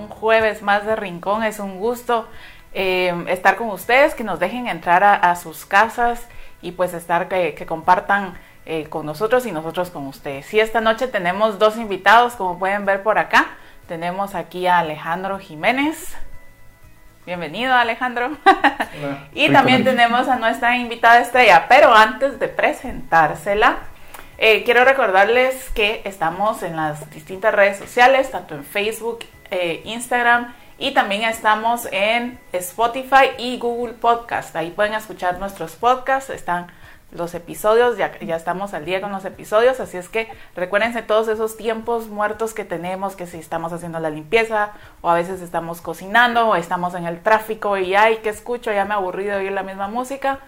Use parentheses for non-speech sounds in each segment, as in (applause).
un jueves más de Rincón. Es un gusto eh, estar con ustedes, que nos dejen entrar a, sus casas y pues estar que, compartan eh, con nosotros y nosotros con ustedes. Y esta noche tenemos dos invitados, como pueden ver por acá. Tenemos aquí a Alejandro Jiménez. Bienvenido Alejandro. (laughs) y también tenemos a nuestra invitada estrella, pero antes de presentársela, eh, quiero recordarles que estamos en las distintas redes sociales, tanto en Facebook, eh, Instagram. Y también estamos en Spotify y Google Podcast. Ahí pueden escuchar nuestros podcasts, están los episodios, ya, ya estamos al día con los episodios, así es que recuérdense todos esos tiempos muertos que tenemos, que si estamos haciendo la limpieza o a veces estamos cocinando o estamos en el tráfico y ay, que escucho, ya me aburrí de oír la misma música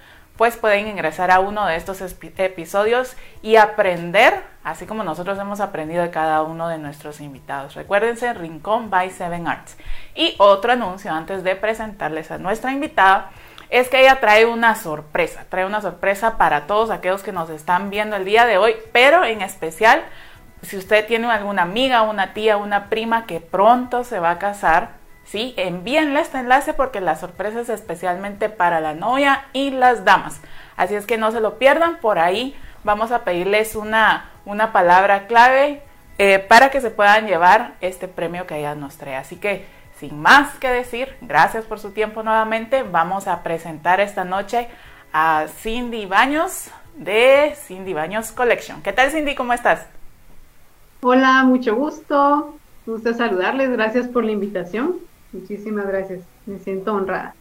pues pueden ingresar a uno de estos episodios y aprender, así como nosotros hemos aprendido de cada uno de nuestros invitados. Recuérdense, Rincón by Seven Arts. Y otro anuncio antes de presentarles a nuestra invitada es que ella trae una sorpresa, trae una sorpresa para todos aquellos que nos están viendo el día de hoy, pero en especial si usted tiene alguna amiga, una tía, una prima que pronto se va a casar, ¿sí? Envíenle este enlace porque la sorpresa es especialmente para la novia y las damas. Así es que no se lo pierdan, por ahí vamos a pedirles una, una palabra clave eh, para que se puedan llevar este premio que ella nos trae. Así que sin más que decir, gracias por su tiempo nuevamente. Vamos a presentar esta noche a Cindy Baños de Cindy Baños Collection. ¿Qué tal Cindy? ¿Cómo estás? Hola, mucho gusto. Gusto saludarles. Gracias por la invitación. Muchísimas gracias, me siento honrada.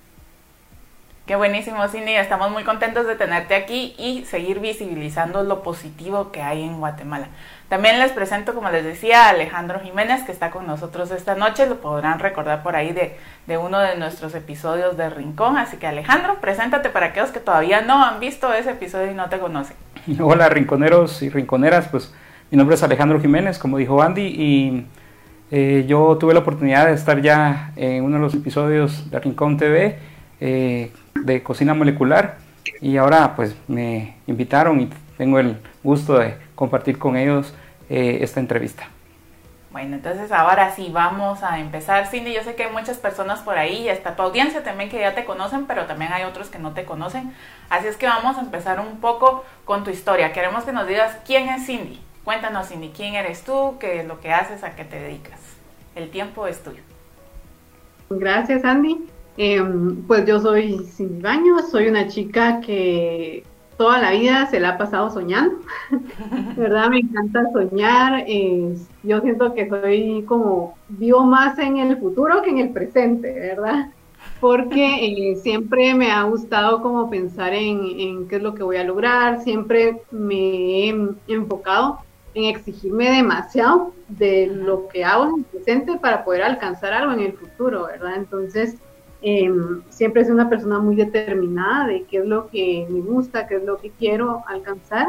Qué buenísimo, Cindy. Estamos muy contentos de tenerte aquí y seguir visibilizando lo positivo que hay en Guatemala. También les presento, como les decía, a Alejandro Jiménez, que está con nosotros esta noche. Lo podrán recordar por ahí de, de uno de nuestros episodios de Rincón. Así que, Alejandro, preséntate para aquellos que todavía no han visto ese episodio y no te conocen. (laughs) Hola, rinconeros y rinconeras. Pues mi nombre es Alejandro Jiménez, como dijo Andy, y eh, yo tuve la oportunidad de estar ya en uno de los episodios de Rincón TV eh, de cocina molecular y ahora pues me invitaron y tengo el gusto de compartir con ellos eh, esta entrevista. Bueno, entonces ahora sí vamos a empezar. Cindy, yo sé que hay muchas personas por ahí y tu audiencia también que ya te conocen, pero también hay otros que no te conocen. Así es que vamos a empezar un poco con tu historia. Queremos que nos digas quién es Cindy. Cuéntanos, Cindy, quién eres tú, qué es lo que haces, a qué te dedicas. El tiempo es tuyo. Gracias, Andy. Em, pues yo soy Cindy Baños, soy una chica que toda la vida se la ha pasado soñando, (laughs) ¿verdad? Me encanta soñar. yo siento que soy como, vivo más en el futuro que en el presente, ¿verdad? Porque (laughs) eh, siempre me ha gustado como pensar en, en, qué es lo que voy a lograr, siempre me he enfocado en exigirme demasiado de lo que hago en el presente para poder alcanzar algo en el futuro, ¿verdad? Entonces, em, siempre soy una persona muy determinada de qué es lo que me gusta, qué es lo que quiero alcanzar.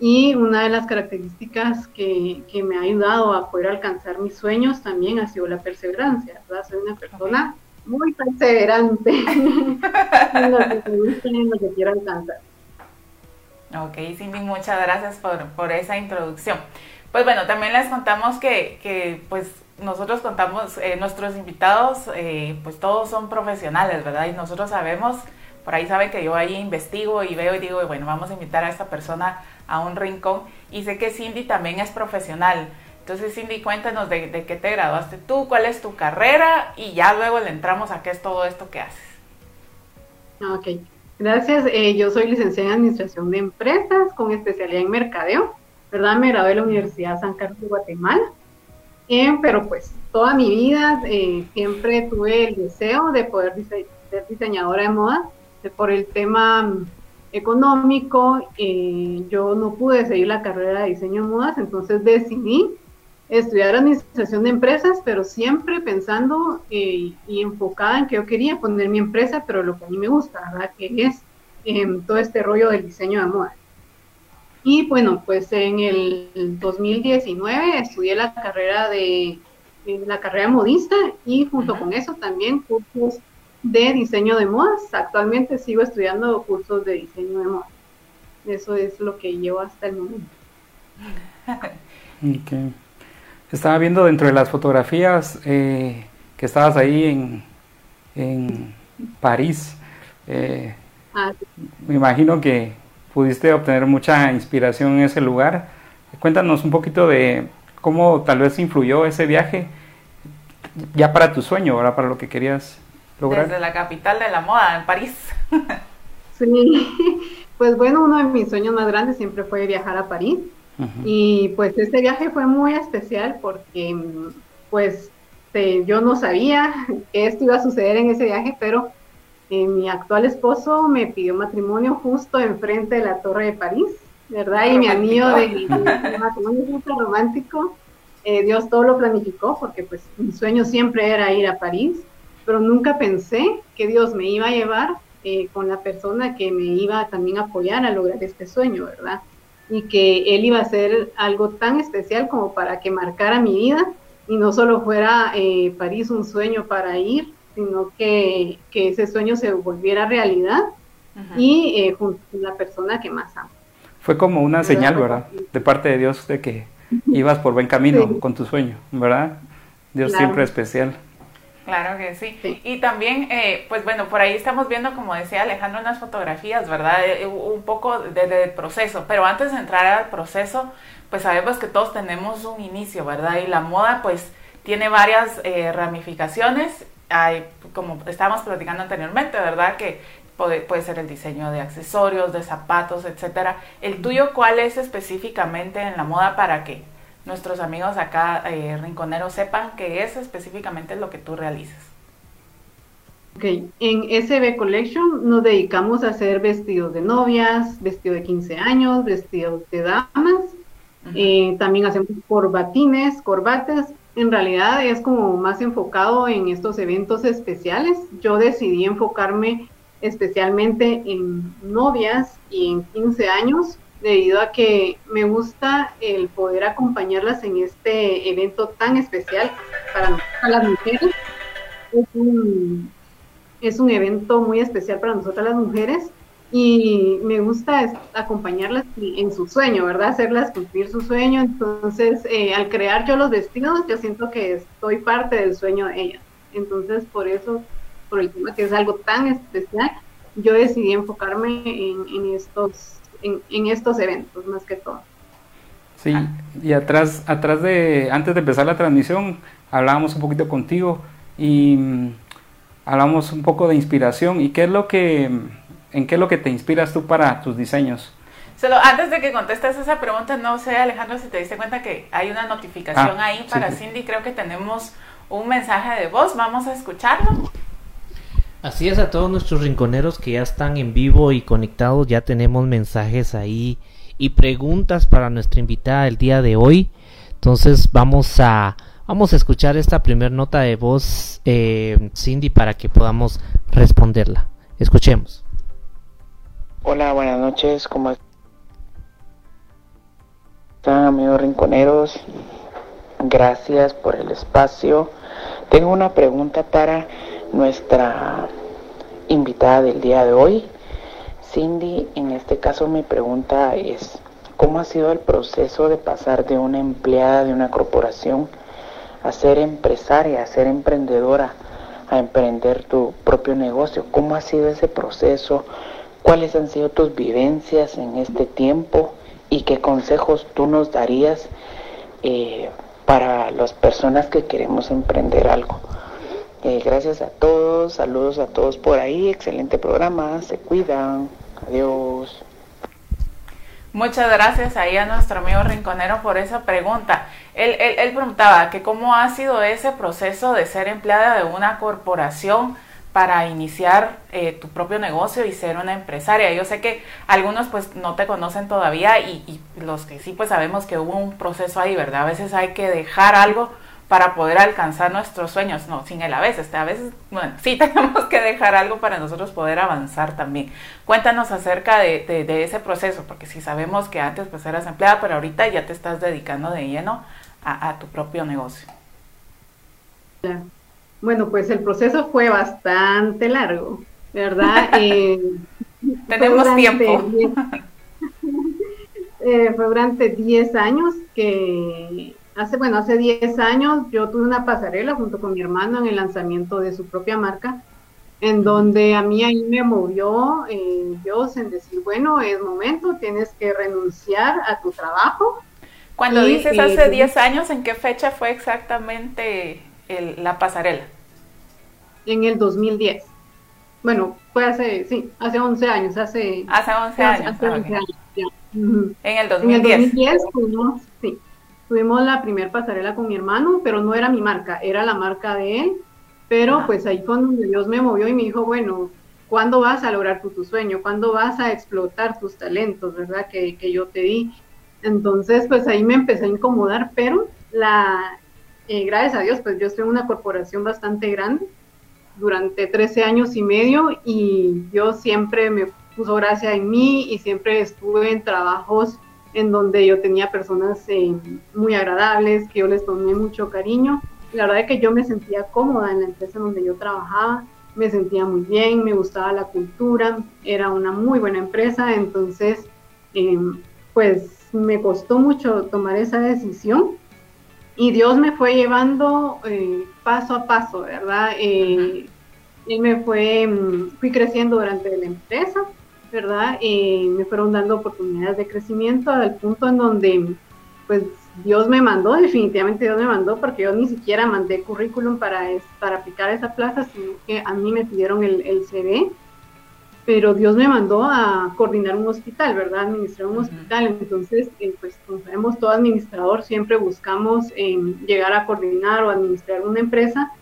Y una de las características que, que me ha ayudado a poder alcanzar mis sueños también ha sido la perseverancia, ¿verdad? Soy una persona muy perseverante (laughs) en lo que me gusta y en lo que quiero alcanzar. Ok, Cindy, muchas gracias por, por esa introducción. Pues bueno, también les contamos que, que pues nosotros contamos, eh, nuestros invitados, eh, pues todos son profesionales, ¿verdad? Y nosotros sabemos, por ahí saben que yo ahí investigo y veo y digo, bueno, vamos a invitar a esta persona a un rincón. Y sé que Cindy también es profesional. Entonces, Cindy, cuéntanos de, de qué te graduaste tú, cuál es tu carrera y ya luego le entramos a qué es todo esto que haces. Ok. Gracias. Eh, yo soy licenciada en Administración de Empresas con especialidad en Mercadeo. ¿Verdad? Me gradué de la Universidad San Carlos de Guatemala. Eh, pero pues toda mi vida eh, siempre tuve el deseo de poder ser diseñadora de moda. por el tema mm, económico, yo no pude seguir la carrera de diseño de modas, entonces decidí estudiar administración de empresas, pero siempre pensando eh, y enfocada en que yo quería poner mi empresa, pero lo que a mí me gusta, ¿verdad? Que es em, todo este rollo del diseño de moda. Y bueno, pues en el 2019 estudié la carrera de la carrera modista y junto con eso también cursos de diseño de modas. Actualmente sigo estudiando cursos de diseño de moda. Eso es lo que llevo hasta el momento. (laughs) Okay. Estaba viendo dentro de las fotografías eh, que estabas ahí en, en París. Eh, ah, me imagino que pudiste obtener mucha inspiración en ese lugar. Cuéntanos un poquito de cómo tal vez influyó ese viaje ya para tu sueño, ahora para lo que querías lograr. Desde la capital de la moda, en París. sí, (laughs) pues bueno, uno de mis sueños más grandes siempre fue viajar a París. Y pues este viaje fue muy especial porque pues yo no sabía que esto iba a suceder en ese viaje, pero eh, mi actual esposo me pidió matrimonio justo enfrente de la Torre de París, ¿verdad? Y mi anillo de, matrimonio romántico, eh, Dios todo lo planificó porque pues mi sueño siempre era ir a París, pero nunca pensé que Dios me iba a llevar eh, con la persona que me iba también a apoyar a lograr este sueño, ¿verdad? Y que Él iba a ser algo tan especial como para que marcara mi vida y no solo fuera eh, París un sueño para ir, sino que, que ese sueño se volviera realidad y eh, junto con la persona que más amo. Fue como una señal, ¿verdad? De parte de Dios de que ibas por buen camino con tu sueño, ¿verdad? Dios siempre especial. Claro que sí. Y también, eh, pues bueno, por ahí estamos viendo, como decía Alejandro, unas fotografías, ¿verdad? Eh, un poco del proceso. Pero antes de entrar al proceso, pues sabemos que todos tenemos un inicio, ¿verdad? Y la moda, pues, tiene varias eh, ramificaciones. Hay, como estábamos platicando anteriormente, ¿verdad? Que puede, puede ser el diseño de accesorios, de zapatos, etcétera. ¿El tuyo cuál es específicamente en la moda para qué? Nuestros amigos acá eh, rinconeros sepan qué es específicamente lo que tú realizas. Ok, en SB Collection nos dedicamos a hacer vestidos de novias, vestidos de 15 años, vestidos de damas, eh, también hacemos corbatines, corbatas. En realidad es como más enfocado en estos eventos especiales. Yo decidí enfocarme especialmente en novias y en 15 años debido a que me gusta el poder acompañarlas en este evento tan especial para las mujeres. Es un, es un evento muy especial para nosotras las mujeres y me gusta acompañarlas en su sueño, ¿verdad? Hacerlas cumplir su sueño. Entonces, eh, al crear yo los vestidos, yo siento que estoy parte del sueño de ellas. Entonces, por eso, por el tema que es algo tan especial, yo decidí enfocarme en, en estos en, estos eventos más que todo. Sí, y atrás, atrás de, antes de empezar la transmisión, hablábamos un poquito contigo y mm, hablamos un poco de inspiración y qué es lo que, en qué es lo que te inspiras tú para tus diseños. Solo antes de que contestes esa pregunta, no sé Alejandro si te diste cuenta que hay una notificación ah, ahí para Cindy, creo que tenemos un mensaje de voz, vamos a escucharlo. Así es a todos nuestros rinconeros que ya están en vivo y conectados, ya tenemos mensajes ahí y preguntas para nuestra invitada del día de hoy. Entonces vamos a vamos a escuchar esta primera nota de voz, eh, Cindy, para que podamos responderla. Escuchemos. Hola, buenas noches. ¿Cómo están, amigos rinconeros? Gracias por el espacio. Tengo una pregunta para nuestra invitada del día de hoy. Cindy, en este caso mi pregunta es, ¿cómo ha sido el proceso de pasar de una empleada de una corporación a ser empresaria, a ser emprendedora, a emprender tu propio negocio? ¿Cómo ha sido ese proceso? ¿Cuáles han sido tus vivencias en este tiempo? ¿Y qué consejos tú nos darías eh, para las personas que queremos emprender algo? Eh, gracias a todos, saludos a todos por ahí, excelente programa, se cuidan, adiós. Muchas gracias ahí a nuestro amigo Rinconero por esa pregunta. Él, él, preguntaba que cómo ha sido ese proceso de ser empleada de una corporación para iniciar eh, tu propio negocio y ser una empresaria. Yo sé que algunos pues no te conocen todavía y, y los que sí pues sabemos que hubo un proceso ahí, ¿verdad? A veces hay que dejar algo para poder alcanzar nuestros sueños. No, sin él a veces, a veces, bueno, (laughs) sí tenemos que dejar algo para nosotros poder avanzar también. Cuéntanos acerca de, de, ese proceso, porque si sabemos que antes pues eras empleada, pero ahorita ya te estás dedicando de lleno a, tu propio negocio. Bueno, pues el proceso fue bastante largo, ¿verdad? (laughs) Eh, Tenemos tiempo. (laughs) eh, fue durante 10 años que hace, bueno, hace 10 años yo tuve una pasarela junto con mi hermano en el lanzamiento de su propia marca, en donde a mí ahí me movió eh, Dios en decir, bueno, es momento, tienes que renunciar a tu trabajo. Cuando dices eh, hace 10 años, ¿en qué fecha fue exactamente la pasarela? En el 2010. Bueno, fue hace, sí, hace 11 años, hace... Hace 11 años. Hace, 11 años, En el 2010. En el 2010 fuimos, sí, tuvimos la primera pasarela con mi hermano, pero no era mi marca, era la marca de él. Pero pues ahí fue donde Dios me movió y me dijo, bueno, ¿cuándo vas a lograr tu, tu sueño? ¿Cuándo vas a explotar tus talentos, verdad? Que, que yo te di. Entonces, pues ahí me empecé a incomodar, pero la, eh, gracias a Dios, pues yo estoy en una corporación bastante grande durante 13 años y medio y yo siempre me puso gracia en mí y siempre estuve en trabajos en donde yo tenía personas eh, muy agradables, que yo les tomé mucho cariño. La verdad es que yo me sentía cómoda en la empresa donde yo trabajaba, me sentía muy bien, me gustaba la cultura, era una muy buena empresa, entonces em, pues me costó mucho tomar esa decisión y Dios me fue llevando eh, paso a paso, ¿verdad? Eh, él me fue, mm, fui creciendo durante la empresa, ¿verdad? Eh, me fueron dando oportunidades de crecimiento al punto en donde, pues, Dios me mandó, definitivamente Dios me mandó, porque yo ni siquiera mandé currículum para, para aplicar esa plaza, sino que a mí me pidieron el, el CV, pero Dios me mandó a coordinar un hospital, ¿verdad? Administrar un hospital. Entonces, eh, pues como sabemos, todo administrador siempre buscamos llegar a coordinar o administrar una empresa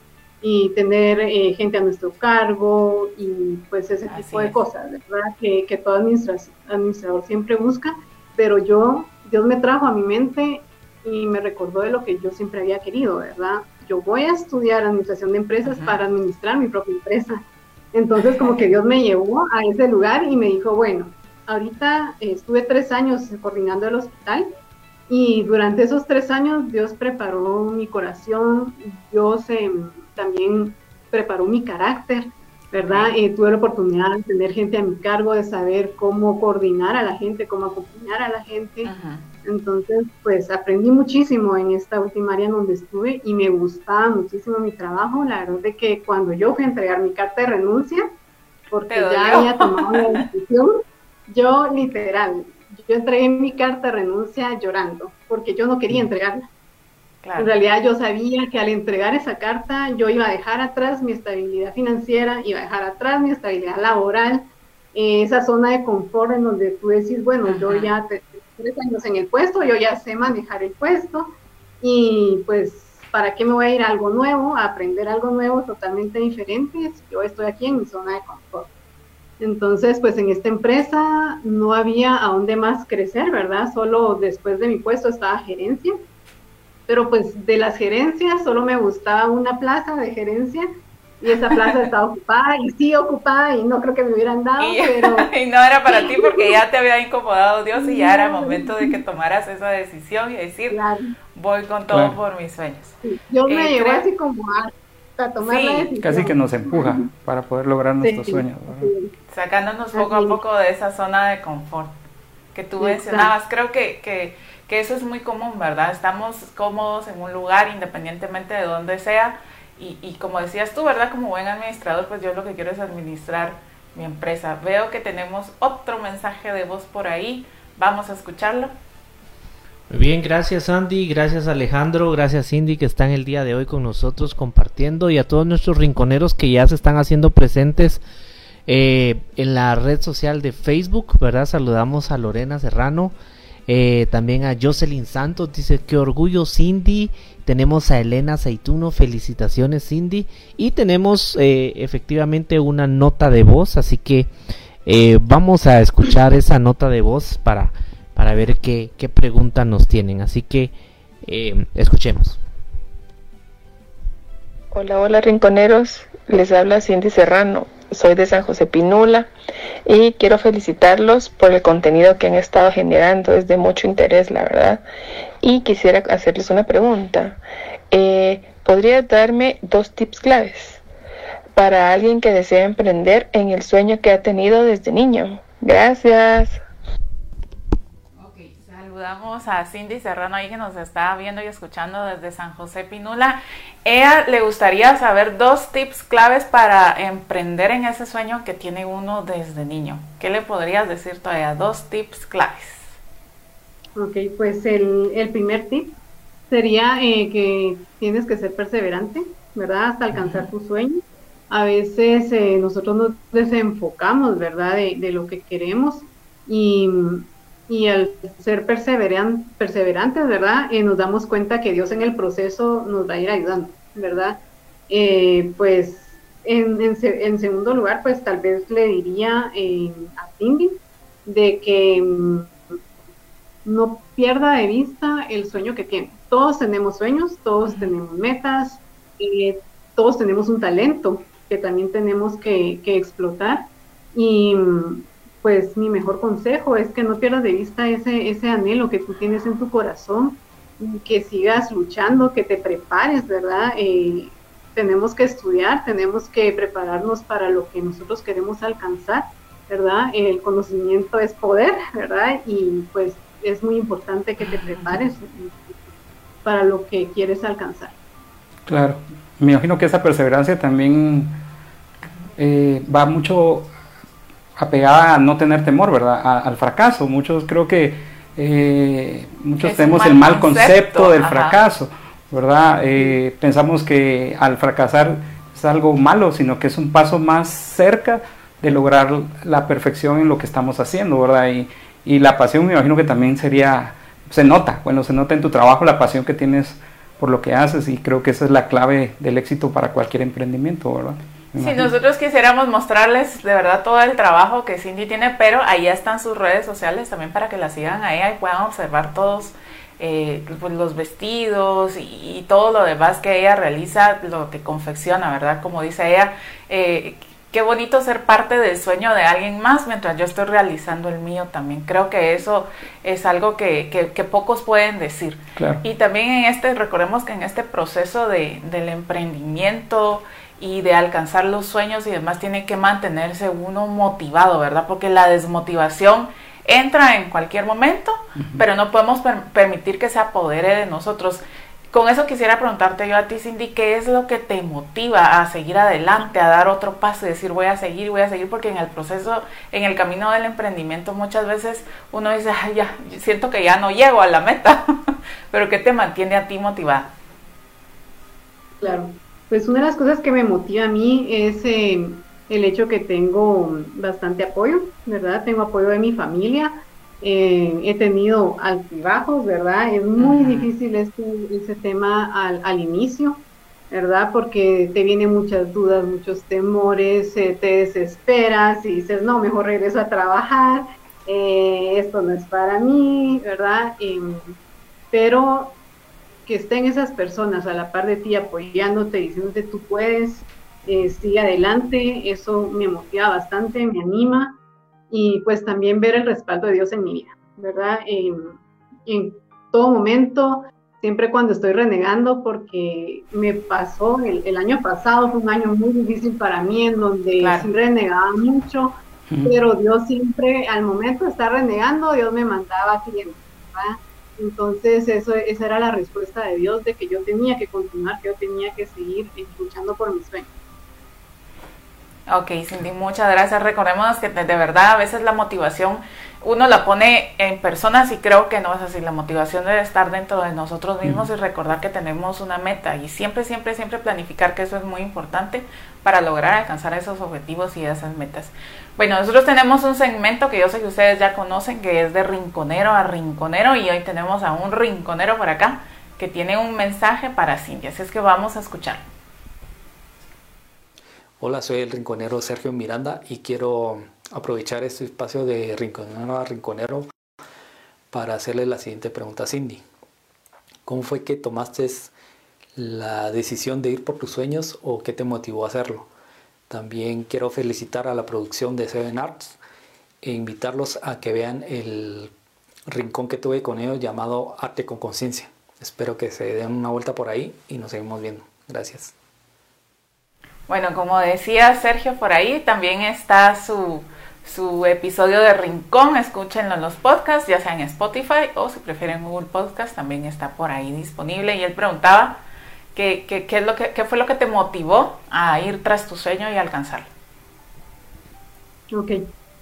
y tener eh, gente a nuestro cargo y pues ese tipo de cosas, ¿verdad? Que, que todo administrador siempre busca, pero yo, Dios me trajo a mi mente y me recordó de lo que yo siempre había querido, ¿verdad? Yo voy a estudiar administración de empresas para administrar mi propia empresa. Entonces como que Dios me llevó a ese lugar y me dijo, bueno, ahorita estuve tres años coordinando el hospital y durante esos tres años Dios preparó mi corazón, Dios em, también preparó mi carácter, ¿verdad? Eh, tuve la oportunidad de tener gente a mi cargo, de saber cómo coordinar a la gente, cómo acompañar a la gente. Entonces, pues aprendí muchísimo en esta última área en donde estuve y me gustaba muchísimo mi trabajo. La verdad es que cuando yo fui a entregar mi carta de renuncia, porque ya había tomado la decisión, yo literal, yo entregué mi carta de renuncia llorando, porque yo no quería entregarla. En realidad yo sabía que al entregar esa carta yo iba a dejar atrás mi estabilidad financiera, iba a dejar atrás mi estabilidad laboral, eh, esa zona de confort en donde tú decís, bueno, yo ya te, tres años en el puesto, yo ya sé manejar el puesto y pues ¿para qué me voy a ir a algo nuevo, a aprender algo nuevo totalmente diferente yo estoy aquí en mi zona de confort? Entonces, pues en esta empresa no había a dónde más crecer, ¿verdad? Solo después de mi puesto estaba gerencia, pero pues de las gerencias solo me gustaba una plaza de gerencia y esa plaza estaba (laughs) ocupada y sí ocupada y no creo que me hubieran dado, y, pero... (laughs) y no era para ti porque ya te había incomodado Dios y ya era momento de que tomaras esa decisión y decir, voy con todo por mis sueños. Yo me eh, llevó así como a, tomar la decisión. Casi que nos empuja para poder lograr nuestros sueños. Sacándonos poco a poco de esa zona de confort que tú mencionabas. Creo que, que, que eso es muy común, ¿verdad? Estamos cómodos en un lugar independientemente de donde sea y, como decías tú, ¿verdad? Como buen administrador, pues yo lo que quiero es administrar mi empresa. Veo que tenemos otro mensaje de voz por ahí. Vamos a escucharlo. Muy bien, gracias Andy, gracias Alejandro, gracias Cindy que están el día de hoy con nosotros compartiendo y a todos nuestros rinconeros que ya se están haciendo presentes eh, en la red social de Facebook, ¿verdad? Saludamos a Lorena Serrano, eh, también a Jocelyn Santos, dice que orgullo Cindy tenemos a Elena Zaituno, felicitaciones Cindy. Y tenemos eh, efectivamente una nota de voz, así que eh, vamos a escuchar esa nota de voz para, para ver qué, qué pregunta nos tienen. Así que escuchemos. Hola, hola rinconeros, les habla Cindy Serrano, soy de San José Pinula y quiero felicitarlos por el contenido que han estado generando, es de mucho interés, la verdad. Y quisiera hacerles una pregunta. Eh, ¿Podría darme dos tips claves para alguien que desea emprender en el sueño que ha tenido desde niño? Gracias. Saludamos a Cindy Serrano ahí que nos está viendo y escuchando desde San José Pinula. Ella le gustaría saber dos tips claves para emprender en ese sueño que tiene uno desde niño. ¿Qué le podrías decir todavía? Dos tips claves. Ok, pues el, el primer tip sería eh, que tienes que ser perseverante, ¿verdad? Hasta alcanzar tu sueño. A veces eh, nosotros nos desenfocamos, ¿verdad? De, de lo que queremos y y al ser perseveran, perseverantes, ¿verdad? Eh, nos damos cuenta que Dios en el proceso nos va a ir ayudando, ¿verdad? Eh, pues en, en, segundo lugar, pues tal vez le diría eh, a Cindy de que mm, no pierda de vista el sueño que tiene. Todos tenemos sueños, todos tenemos metas, todos tenemos un talento que también tenemos que, que explotar y mm, pues mi mejor consejo es que no pierdas de vista ese, ese anhelo que tú tienes en tu corazón, que sigas luchando, que te prepares, ¿verdad? Eh, tenemos que estudiar, tenemos que prepararnos para lo que nosotros queremos alcanzar, ¿verdad? El conocimiento es poder, ¿verdad? Y pues es muy importante que te prepares para lo que quieres alcanzar. Claro, me imagino que esa perseverancia también eh, va mucho apegada a no tener temor, ¿verdad? al fracaso. Muchos creo que eh, muchos tenemos el mal concepto, del fracaso, ¿verdad? Eh, pensamos que al fracasar es algo malo, sino que es un paso más cerca de lograr la perfección en lo que estamos haciendo, ¿verdad? Y, y la pasión me imagino que también sería, se nota, bueno, se nota en tu trabajo la pasión que tienes por lo que haces y creo que esa es la clave del éxito para cualquier emprendimiento, ¿verdad? Si nosotros quisiéramos mostrarles de verdad todo el trabajo que Cindy tiene, pero ahí están sus redes sociales también para que la sigan ahí y puedan observar todos eh, pues, los vestidos y, todo lo demás que ella realiza, lo que confecciona, ¿verdad? Como dice ella, eh, qué bonito ser parte del sueño de alguien más mientras yo estoy realizando el mío también. Creo que eso es algo que, que, pocos pueden decir. Y también en este, recordemos que en este proceso de, del emprendimiento, y de alcanzar los sueños y demás tiene que mantenerse uno motivado, ¿verdad? Porque la desmotivación entra en cualquier momento, pero no podemos permitir que se apodere de nosotros. Con eso quisiera preguntarte yo a ti, Cindy, ¿qué es lo que te motiva a seguir adelante, a dar otro paso y decir voy a seguir, voy a seguir? Porque en el proceso, en el camino del emprendimiento muchas veces uno dice, ay, ya, siento que ya no llego a la meta, (laughs) pero ¿qué te mantiene a ti motivada? Claro, pues una de las cosas que me motiva a mí es eh, el hecho que tengo bastante apoyo, ¿verdad? Tengo apoyo de mi familia, eh, he tenido altibajos, ¿verdad? Es muy difícil este, ese tema al, al, inicio, ¿verdad? Porque te vienen muchas dudas, muchos temores, eh, te desesperas y dices, no, mejor regreso a trabajar, esto no es para mí, ¿verdad? Em, pero que estén esas personas a la par de ti apoyándote, diciéndote tú puedes, eh, sigue adelante, eso me motiva bastante, me anima y pues también ver el respaldo de Dios en mi vida, ¿verdad? en todo momento, siempre cuando estoy renegando, porque me pasó, el, año pasado fue un año muy difícil para mí, en donde renegaba mucho, pero Dios siempre, al momento de estar renegando, Dios me mandaba clientes, ¿verdad? Entonces, eso, esa era la respuesta de Dios de que yo tenía que continuar, que yo tenía que seguir luchando por mis sueños. Ok, Cindy, muchas gracias. Recordemos que de, verdad a veces la motivación uno la pone en personas y creo que no es así. La motivación debe estar dentro de nosotros mismos y recordar que tenemos una meta y siempre, siempre, siempre planificar que eso es muy importante para lograr alcanzar esos objetivos y esas metas. Bueno, nosotros tenemos un segmento que yo sé que ustedes ya conocen que es de rinconero a rinconero y hoy tenemos a un rinconero por acá que tiene un mensaje para Cindy, así es que vamos a escuchar. Hola, soy el rinconero Sergio Miranda y quiero aprovechar este espacio de rinconero a rinconero para hacerle la siguiente pregunta a Cindy. ¿Cómo fue que tomaste la decisión de ir por tus sueños o qué te motivó a hacerlo? También quiero felicitar a la producción de Seven Arts e invitarlos a que vean el rincón que tuve con ellos llamado Arte con Conciencia. Espero que se den una vuelta por ahí y nos seguimos viendo. Gracias. Bueno, como decía Sergio por ahí, también está su, su episodio de Rincón, escúchenlo en los podcasts, ya sea en Spotify o si prefieren Google Podcast, también está por ahí disponible. Y él preguntaba qué, qué, qué es lo que, qué fue lo que te motivó a ir tras tu sueño y alcanzarlo. Ok,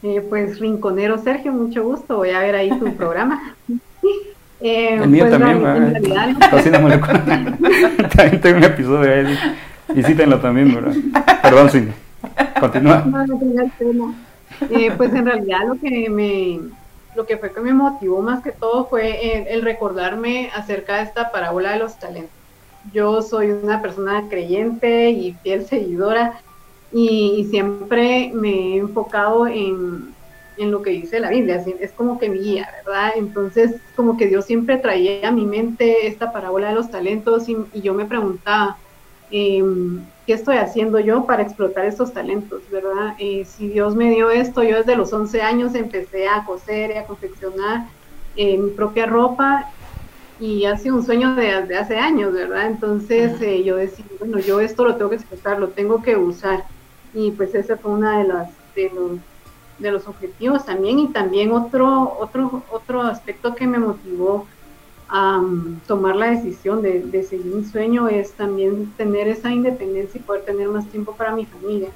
eh, pues Rinconero Sergio, mucho gusto, voy a ver ahí tu programa. (laughs) Eh, el mío pues, también. En realidad, (laughs) (laughs) también tengo un episodio ahí. Visítenlo también, ¿verdad? Perdón, sí. Continúa. Eh, pues en realidad lo que me lo que fue que me motivó más que todo fue el, recordarme acerca de esta parábola de los talentos. Yo soy una persona creyente y fiel seguidora y, siempre me he enfocado en, en, lo que dice la Biblia, es como que mi guía, ¿verdad? Entonces como que Dios siempre traía a mi mente esta parábola de los talentos y, y yo me preguntaba, Em, ¿qué estoy haciendo yo para explotar estos talentos, verdad? Eh, si Dios me dio esto, yo desde los 11 años empecé a coser y a confeccionar eh, mi propia ropa y ha sido un sueño de, hace años, ¿verdad? Entonces eh, yo decía, bueno, yo esto lo tengo que explotar, lo tengo que usar y pues ese fue uno de, las, de, los, de los objetivos también y también otro, otro, otro aspecto que me motivó a tomar la decisión de, seguir un sueño es también tener esa independencia y poder tener más tiempo para mi familia.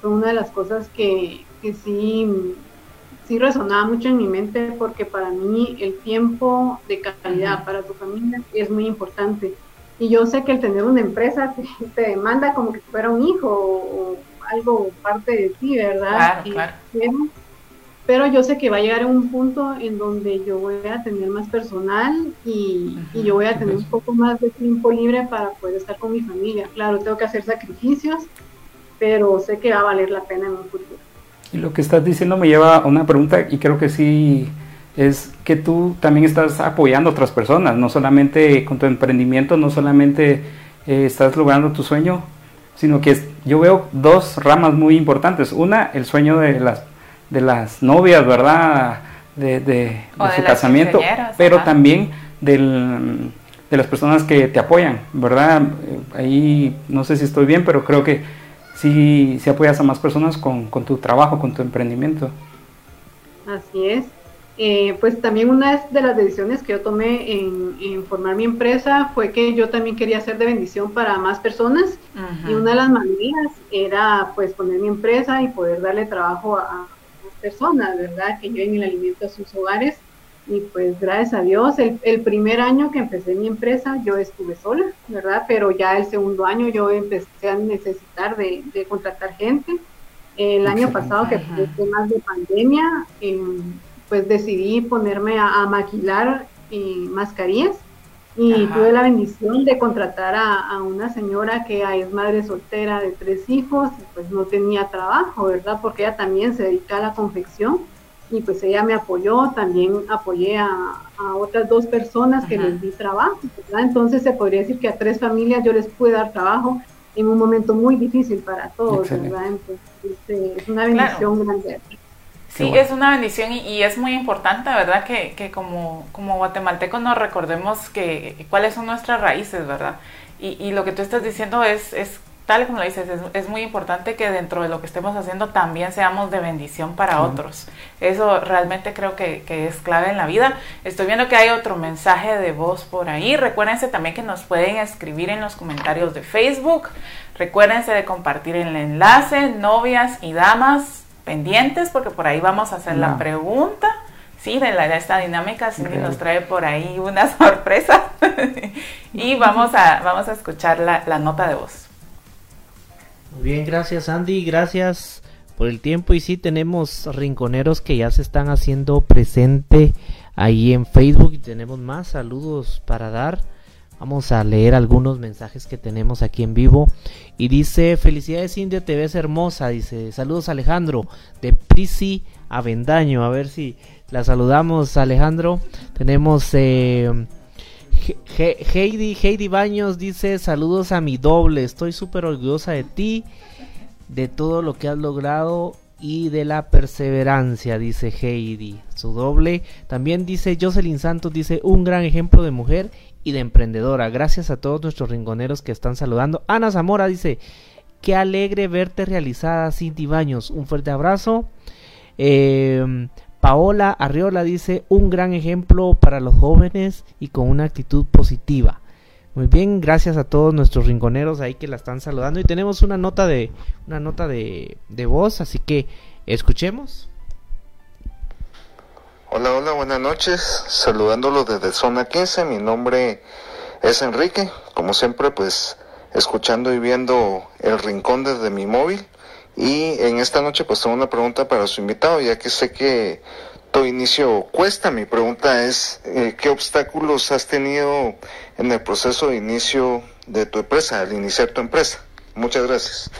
Fue una de las cosas que, que sí, sí resonaba mucho en mi mente porque para mí el tiempo de calidad para tu familia es muy importante. Y yo sé que el tener una empresa te, demanda como que fuera un hijo o, algo parte de ti, ¿verdad? Claro, claro pero yo sé que va a llegar a un punto en donde yo voy a tener más personal y, yo voy a tener un poco más de tiempo libre para poder estar con mi familia. Claro, tengo que hacer sacrificios, pero sé que va a valer la pena en un futuro. Y lo que estás diciendo me lleva a una pregunta y creo que sí es que tú también estás apoyando a otras personas, no solamente con tu emprendimiento, no solamente eh, estás logrando tu sueño, sino que yo veo dos ramas muy importantes. Una, el sueño de las de las novias, ¿verdad? De, de, su casamiento, pero también del, de las personas que te apoyan, ¿verdad? Ahí no sé si estoy bien, pero creo que sí, sí apoyas a más personas con, con tu trabajo, con tu emprendimiento. Así es. Eh, pues también una de las decisiones que yo tomé en, formar mi empresa fue que yo también quería ser de bendición para más personas y una de las maneras era pues poner mi empresa y poder darle trabajo a, personas, ¿verdad? Que lleven el alimento a sus hogares. Y pues gracias a Dios, el, primer año que empecé mi empresa yo estuve sola, ¿verdad? Pero ya el segundo año yo empecé a necesitar de, contratar gente. El año pasado, que fue más de pandemia, em, pues decidí ponerme a, maquilar eh, mascarillas y tuve la bendición de contratar a, una señora que es madre soltera de tres hijos y pues no tenía trabajo, ¿verdad? Porque ella también se dedica a la confección y pues ella me apoyó, también apoyé a, otras dos personas que les di trabajo, ¿verdad? Entonces se podría decir que a tres familias yo les pude dar trabajo en un momento muy difícil para todos, ¿verdad? Entonces este, es una bendición grande. Sí, es una bendición y, es muy importante, ¿verdad? Que, que como, como guatemaltecos nos recordemos que, cuáles son nuestras raíces, ¿verdad? Y, y, lo que tú estás diciendo es, es tal como lo dices, es, muy importante que dentro de lo que estemos haciendo también seamos de bendición para otros. Eso realmente creo que, que, es clave en la vida. Estoy viendo que hay otro mensaje de voz por ahí. Recuérdense también que nos pueden escribir en los comentarios de Facebook. Recuérdense de compartir el enlace, novias y damas pendientes porque por ahí vamos a hacer la pregunta. Sí, de, la, de esta dinámica Cindy nos trae por ahí una (laughs) sorpresa y vamos a, vamos a escuchar la, la nota de voz. Muy bien, gracias Andy, gracias por el tiempo y sí tenemos rinconeros que ya se están haciendo presente ahí en Facebook y tenemos más saludos para dar. Vamos a leer algunos mensajes que tenemos aquí en vivo. Y dice, felicidades India, te ves hermosa. Dice, saludos Alejandro, de Prisi Avendaño. A ver si la saludamos Alejandro. Tenemos eh, Heidi, Heidi Baños dice, saludos a mi doble. Estoy súper orgullosa de ti, de todo lo que has logrado y de la perseverancia, dice Heidi, su doble. También dice Jocelyn Santos, dice, un gran ejemplo de mujer y de emprendedora. Gracias a todos nuestros rinconeros que están saludando. Ana Zamora dice, qué alegre verte realizada, Cinti Baños. Un fuerte abrazo. Eh, Paola Arriola dice, un gran ejemplo para los jóvenes y con una actitud positiva. Muy bien, gracias a todos nuestros rinconeros ahí que la están saludando y tenemos una nota de una nota de, de voz, así que escuchemos. Hola, hola, buenas noches. Saludándolo desde Zona 15. Mi nombre es Enrique. Como siempre, pues escuchando y viendo el rincón desde mi móvil. Y en esta noche pues tengo una pregunta para su invitado, ya que sé que todo inicio cuesta. Mi pregunta es, eh, ¿qué obstáculos has tenido en el proceso de inicio de tu empresa, al iniciar tu empresa? Muchas gracias.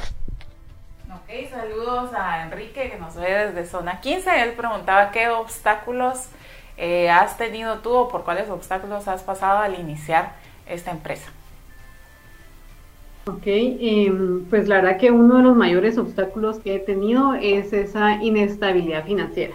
Ok, saludos a Enrique que nos ve desde zona 15. Él preguntaba qué obstáculos eh, has tenido tú o por cuáles obstáculos has pasado al iniciar esta empresa. Ok, eh, pues la verdad que uno de los mayores obstáculos que he tenido es esa inestabilidad financiera,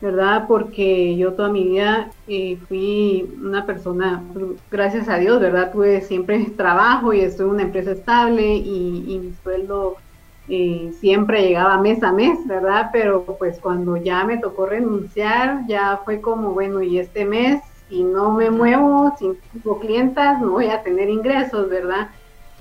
¿verdad? Porque yo toda mi vida eh, fui una persona, gracias a Dios, ¿verdad? Tuve siempre (laughs) trabajo y estuve en una empresa estable y mi sueldo eh, siempre llegaba mes a mes, ¿verdad? Pero pues cuando ya me tocó renunciar, ya fue como, bueno, y este mes, si no me muevo, si tengo clientas, no voy a tener ingresos, ¿verdad?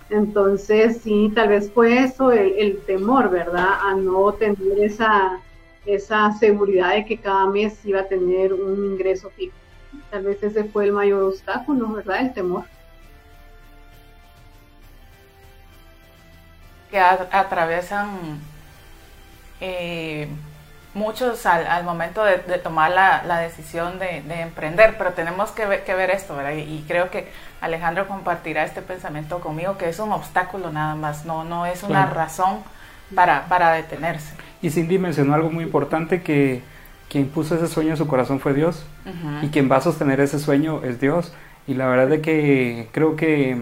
Entonces, sí, tal vez fue eso el, temor, ¿verdad? A no tener esa, esa seguridad de que cada mes iba a tener un ingreso fijo. Tal vez ese fue el mayor obstáculo, ¿verdad? El temor. Que atravesan eh, muchos al, momento de, tomar la, decisión de, emprender, pero tenemos que ver, que ver esto, ¿verdad? Y, creo que Alejandro compartirá este pensamiento conmigo, que es un obstáculo nada más, no, no es una razón para, para detenerse. Y Cindy mencionó algo muy importante, que quien puso ese sueño en su corazón fue Dios, y quien va a sostener ese sueño es Dios, y la verdad es que creo que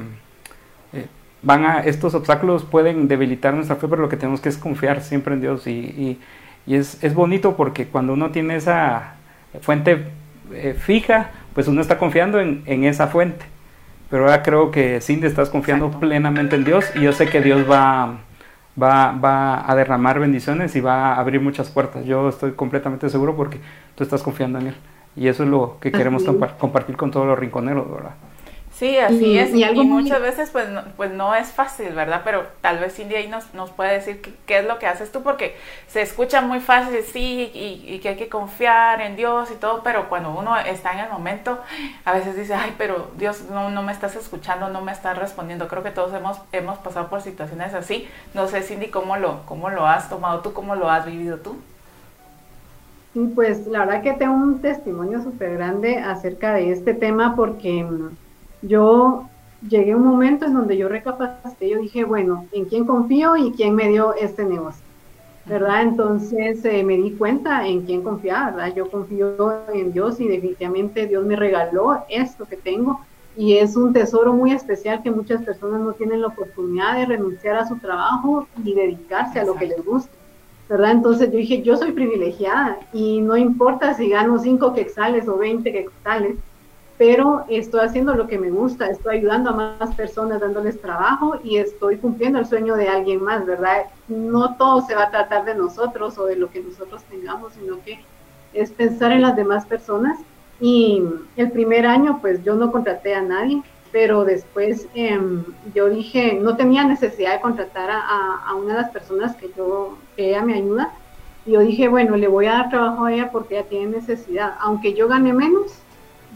van a, estos obstáculos pueden debilitar nuestra fe, pero lo que tenemos que es confiar siempre en Dios y y es, es bonito porque cuando uno tiene esa fuente eh, fija, pues uno está confiando en, en, esa fuente. Pero ahora creo que Cindy estás confiando plenamente en Dios y yo sé que Dios va, va, va a derramar bendiciones y va a abrir muchas puertas. Yo estoy completamente seguro porque tú estás confiando en Él. Y eso es lo que queremos compartir con todos los rinconeros, ¿verdad? Sí, así es. Y, muchas veces pues no, pues no es fácil, ¿verdad? Pero tal vez Cindy ahí nos, nos puede decir qué, es lo que haces tú, porque se escucha muy fácil, sí, y, que hay que confiar en Dios y todo, pero cuando uno está en el momento, a veces dice, ay, pero Dios no, no me estás escuchando, no me estás respondiendo. Creo que todos hemos, hemos pasado por situaciones así. No sé, Cindy, ¿cómo lo, cómo lo has tomado tú? ¿Cómo lo has vivido tú? Pues la verdad que tengo un testimonio súper grande acerca de este tema porque yo llegué a un momento en donde yo recapacité, yo dije, bueno, ¿en quién confío y quién me dio este negocio? ¿Verdad? Entonces eh, me di cuenta en quién confiar, ¿verdad? Yo confío en Dios y definitivamente Dios me regaló esto que tengo y es un tesoro muy especial que muchas personas no tienen la oportunidad de renunciar a su trabajo y dedicarse a lo que les gusta. ¿verdad? Entonces yo dije, yo soy privilegiada y no importa si gano 5 quexales o 20 quexales, pero estoy haciendo lo que me gusta, estoy ayudando a más personas dándoles trabajo y estoy cumpliendo el sueño de alguien más, ¿verdad? No todo se va a tratar de nosotros o de lo que nosotros tengamos, sino que es pensar en las demás personas. Y el primer año, pues yo no contraté a nadie, pero después em, yo dije, no tenía necesidad de contratar a, a, una de las personas que yo, que ella me ayuda. Y yo dije, bueno, le voy a dar trabajo a ella porque ella tiene necesidad. Aunque yo gane menos,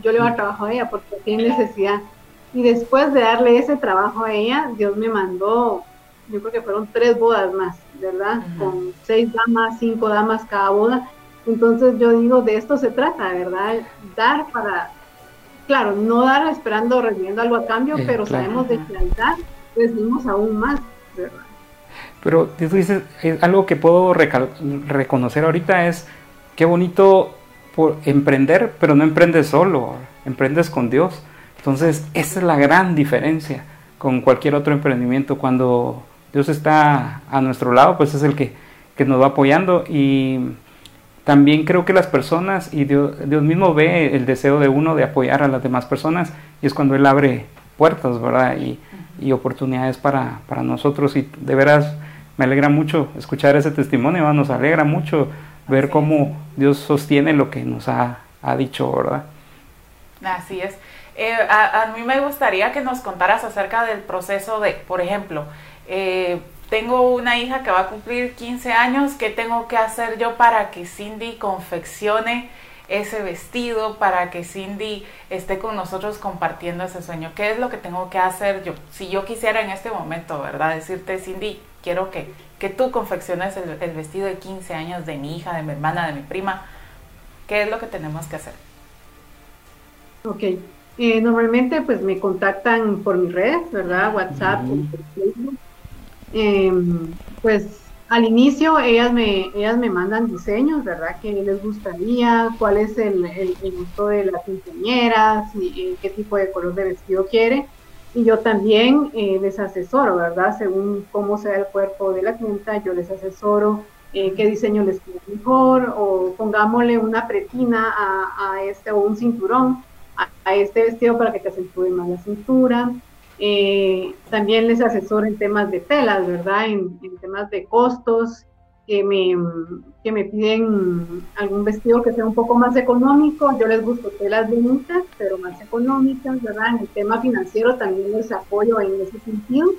yo le voy a trabajo a ella porque tiene necesidad. Y después de darle ese trabajo a ella, Dios me mandó, yo creo que fueron tres bodas más, ¿verdad? Con seis damas, cinco damas cada boda. Entonces yo digo, de esto se trata, ¿verdad? Dar para, claro, no dar esperando, recibiendo algo a cambio, pero sabemos de que al dar recibimos aún más, ¿verdad? Pero tú dices, algo que puedo reconocer ahorita es qué bonito por emprender, pero no emprendes solo, emprendes con Dios. Entonces, esa es la gran diferencia con cualquier otro emprendimiento. Cuando Dios está a nuestro lado, pues es el que, nos va apoyando. Y también creo que las personas, y Dios, mismo ve el deseo de uno de apoyar a las demás personas, y es cuando Él abre puertas, ¿verdad? Y, y oportunidades para, para nosotros. Y de veras me alegra mucho escuchar ese testimonio, nos alegra mucho ver cómo Dios sostiene lo que nos ha, ha dicho, ¿verdad? Así es. Eh, a, mí me gustaría que nos contaras acerca del proceso de, por ejemplo, eh, tengo una hija que va a cumplir 15 años, ¿qué tengo que hacer yo para que Cindy confeccione ese vestido, para que Cindy esté con nosotros compartiendo ese sueño? ¿Qué es lo que tengo que hacer yo? Si yo quisiera en este momento, ¿verdad? Decirte, Cindy, quiero que, que tú confecciones el, el vestido de 15 años de mi hija, de mi hermana, de mi prima, ¿qué es lo que tenemos que hacer? Ok, eh, normalmente pues me contactan por mis redes, ¿verdad? WhatsApp, Facebook. Em, pues al inicio ellas me, ellas me mandan diseños, ¿verdad? ¿Qué les gustaría? ¿Cuál es el, el, gusto de las quinceañeras? Y, ¿Qué tipo de color de vestido quiere? Y yo también eh, les asesoro, ¿verdad? Según cómo sea el cuerpo de la clienta, yo les asesoro eh, qué diseño les queda mejor o pongámosle una pretina a, a este o un cinturón a, este vestido para que te acentúe más la cintura. Eh, también les asesoro en temas de telas, ¿verdad? En, temas de costos, que me, que me piden algún vestido que sea un poco más económico. Yo les busco telas bonitas, pero más económicas, ¿verdad? En el tema financiero también les apoyo en ese sentido.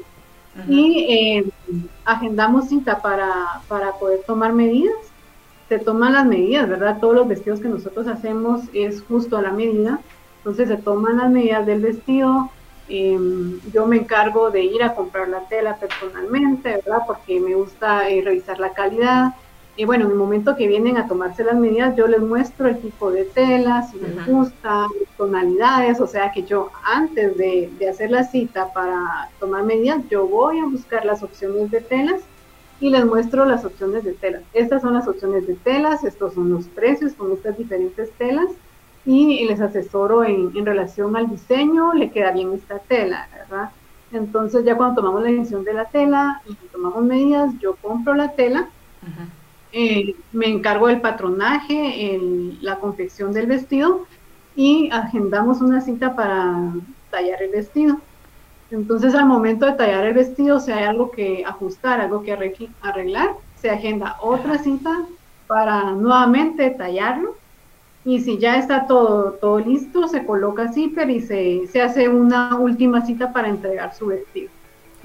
Y eh, agendamos cita para, para poder tomar medidas. Se toman las medidas, ¿verdad? Todos los vestidos que nosotros hacemos es justo a la medida entonces se toman las medidas del vestido, em, yo me encargo de ir a comprar la tela personalmente, ¿verdad? Porque me gusta eh, revisar la calidad. Y bueno, en el momento que vienen a tomarse las medidas, yo les muestro el tipo de tela, si les gusta, tonalidades, o sea que yo antes de, de, hacer la cita para tomar medidas, yo voy a buscar las opciones de telas y les muestro las opciones de telas. Estas son las opciones de telas, estos son los precios con estas diferentes telas y les asesoro en, en, relación al diseño, le queda bien esta tela, ¿verdad? Entonces ya cuando tomamos la decisión de la tela y tomamos medidas, yo compro la tela, eh, me encargo del patronaje, la confección del vestido y agendamos una cita para tallar el vestido. Entonces al momento de tallar el vestido, si hay algo que ajustar, algo que arreglar, se agenda otra cita para nuevamente tallarlo y si ya está todo, todo listo, se coloca zipper y se, se hace una última cita para entregar su vestido.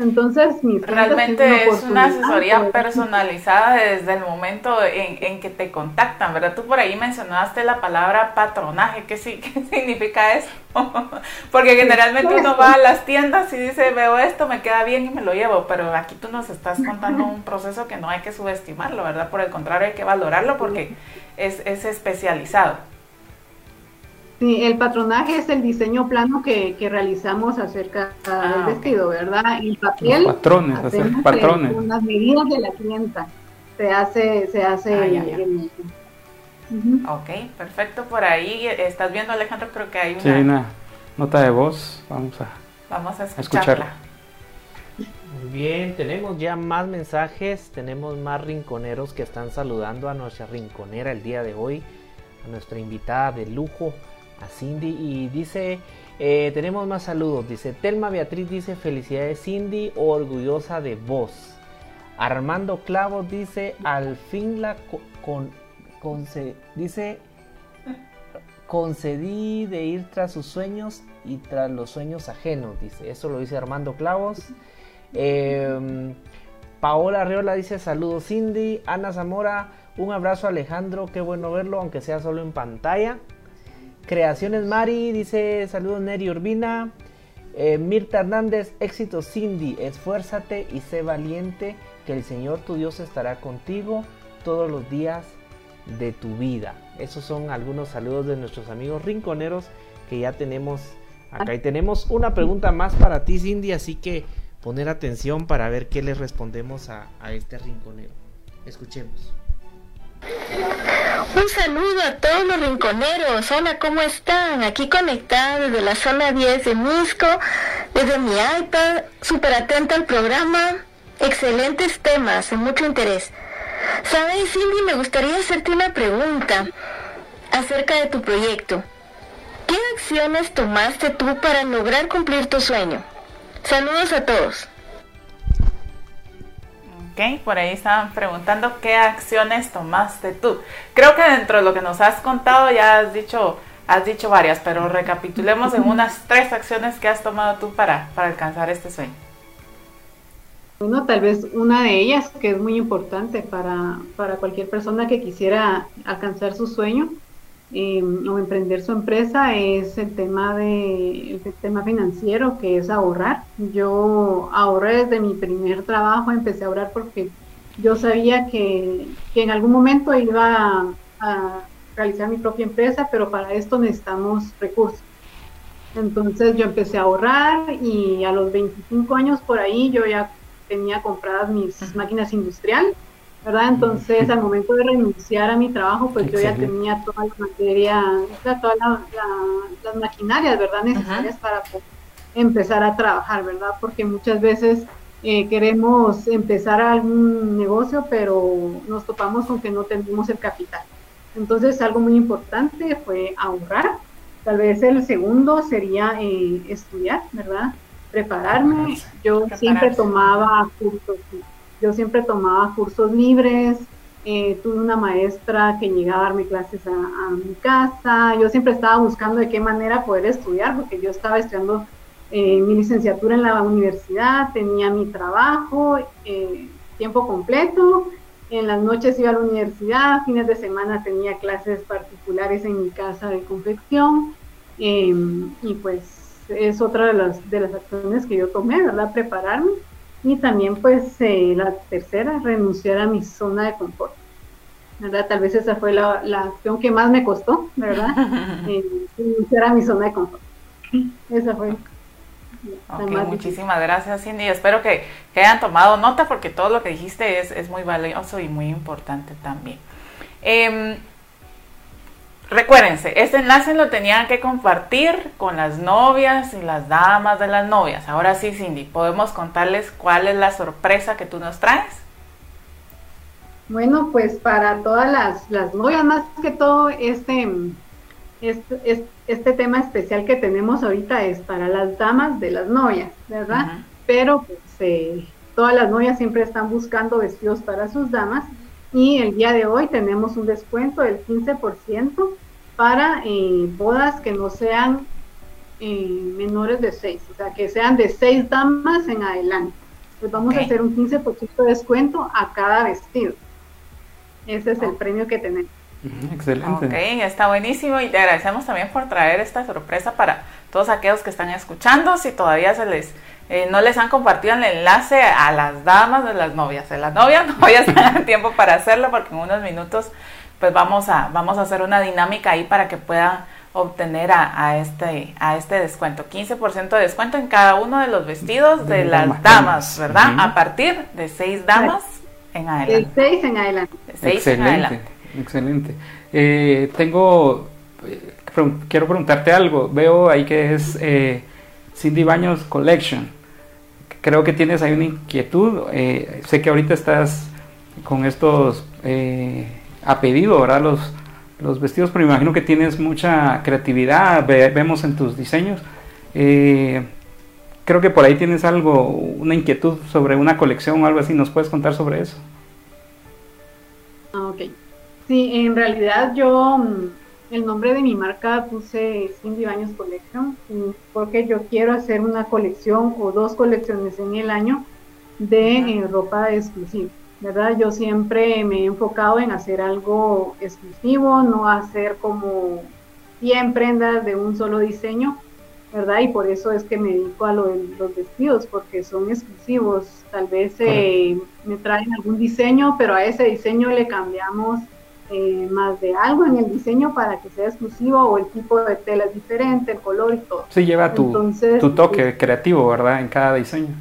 Entonces, mi realmente es una, asesoría personalizada desde el momento en, en, que te contactan, ¿verdad? Tú por ahí mencionaste la palabra patronaje, ¿qué, sí, (laughs) qué significa eso? (laughs) Porque generalmente uno va a las tiendas y dice, veo esto, me queda bien y me lo llevo, pero aquí tú nos estás contando un proceso que no hay que subestimarlo, ¿verdad? Por el contrario, hay que valorarlo porque es, es especializado. Sí, el patronaje es el diseño plano que, que realizamos acerca ah, del vestido, ¿verdad? Y el papel. Los patrones, hacer patrones. Con las medidas de la clienta. Se hace, se hace ah, Ok, perfecto. Por ahí estás viendo, Alejandro, creo que hay una, sí, una nota de voz. Vamos a, Vamos a escucharla. Muy bien, tenemos ya más mensajes, tenemos más rinconeros que están saludando a nuestra rinconera el día de hoy, a nuestra invitada de lujo, a Cindy y dice, eh, tenemos más saludos, dice Telma Beatriz dice felicidades Cindy, orgullosa de vos. Armando Clavos dice, al fin la con, dice, concedí de ir tras sus sueños y tras los sueños ajenos, dice, eso lo dice Armando Clavos. Em, Paola Arreola dice saludos Cindy, Ana Zamora, un abrazo Alejandro, qué bueno verlo, aunque sea solo en pantalla. Creaciones Mari dice saludos Neri Urbina. Eh, Mirta Hernández, éxito Cindy, esfuérzate y sé valiente, que el Señor tu Dios estará contigo todos los días de tu vida. Esos son algunos saludos de nuestros amigos rinconeros que ya tenemos acá. Y tenemos una pregunta más para ti, Cindy, así que poner atención para ver qué le respondemos a este rinconero. Escuchemos. Un saludo a todos los rinconeros. Hola, ¿cómo están? Aquí conectada desde la zona 10 de Misco, desde mi iPad, súper atenta al programa. Excelentes temas, de mucho interés. ¿Sabes, Cindy? Me gustaría hacerte una pregunta acerca de tu proyecto. ¿Qué acciones tomaste tú para lograr cumplir tu sueño? Saludos a todos. Ok, por ahí estaban preguntando qué acciones tomaste tú. Creo que dentro de lo que nos has contado ya has dicho, has dicho varias, pero recapitulemos en (laughs) unas tres acciones que has tomado tú para, para alcanzar este sueño. Bueno, tal vez una de ellas que es muy importante para, para cualquier persona que quisiera alcanzar su sueño eh, o emprender su empresa es el tema de el tema financiero que es ahorrar. Yo ahorré desde mi primer trabajo, empecé a ahorrar porque yo sabía que, que en algún momento iba a, realizar mi propia empresa, pero para esto necesitamos recursos. Entonces yo empecé a ahorrar y a los 25 años por ahí yo ya tenía compradas mis máquinas industriales ¿verdad? Entonces, al momento de renunciar a mi trabajo, pues yo ya tenía toda la materia, todas las maquinarias, ¿verdad? Necesarias para empezar a trabajar, ¿verdad? Porque muchas veces eh, queremos empezar algún negocio, pero nos topamos con que no tenemos el capital. Entonces, algo muy importante fue ahorrar. Tal vez el segundo sería eh, estudiar, ¿verdad? Prepararme. Yo siempre tomaba cursos yo siempre tomaba cursos libres, eh, tuve una maestra que llegaba a darme clases a, mi casa, yo siempre estaba buscando de qué manera poder estudiar, porque yo estaba estudiando eh, mi licenciatura en la universidad, tenía mi trabajo, eh, tiempo completo, en las noches iba a la universidad, fines de semana tenía clases particulares en mi casa de confección, em, y pues es otra de las, de las acciones que yo tomé, ¿verdad? Prepararme y también pues eh, la tercera, renunciar a mi zona de confort. ¿verdad? Tal vez esa fue la, la acción que más me costó, ¿verdad? (laughs) Eh, renunciar a mi zona de confort. Esa fue. muchísimas gracias Cindy. Espero que, que, hayan tomado nota porque todo lo que dijiste es, es muy valioso y muy importante también. Eh, Recuérdense, este enlace lo tenían que compartir con las novias y las damas de las novias. Ahora sí, Cindy, ¿podemos contarles cuál es la sorpresa que tú nos traes? Bueno, pues para todas las, novias, más que todo, este, este, este, tema especial que tenemos ahorita es para las damas de las novias, ¿verdad? Pero pues, eh, todas las novias siempre están buscando vestidos para sus damas y el día de hoy tenemos un descuento del 15% para eh, bodas que no sean eh, menores de 6, o sea, que sean de 6 damas en adelante. Pues vamos a hacer un 15% de descuento a cada vestido. Ese es el premio que tenemos. Excelente. Ok, está buenísimo y te agradecemos también por traer esta sorpresa para todos aquellos que están escuchando. Si todavía se les eh, no les han compartido el enlace a las damas de las novias. De las novias (laughs) no voy a tener tiempo para hacerlo porque en unos minutos pues vamos a, vamos a hacer una dinámica ahí para que puedan obtener a, este, a este descuento. 15% de descuento en cada uno de los vestidos de, las damas, ¿verdad? A partir de seis damas en adelante. De seis en adelante. excelente, excelente. Eh, tengo, eh, quiero preguntarte algo. Veo ahí que es eh, Cindy Baños Collection creo que tienes ahí una inquietud. Eh, sé que ahorita estás con estos eh, a pedido, ¿verdad? Los, los vestidos, pero me imagino que tienes mucha creatividad, vemos en tus diseños. Eh, creo que por ahí tienes algo, una inquietud sobre una colección o algo así. ¿Nos puedes contar sobre eso? Ah, ok. Sí, en realidad yo mm, el nombre de mi marca puse Cindy Baños Collection porque yo quiero hacer una colección o dos colecciones en el año de eh, ropa exclusiva, ¿verdad? Yo siempre me he enfocado en hacer algo exclusivo, no hacer como 100 prendas de un solo diseño, ¿verdad? Y por eso es que me dedico a lo de los vestidos, porque son exclusivos. Tal vez eh, me traen algún diseño, pero a ese diseño le cambiamos eh, más de algo en el diseño para que sea exclusivo o el tipo de tela es diferente, el color y todo. Sí, lleva tu, tu toque creativo, ¿verdad? En cada diseño.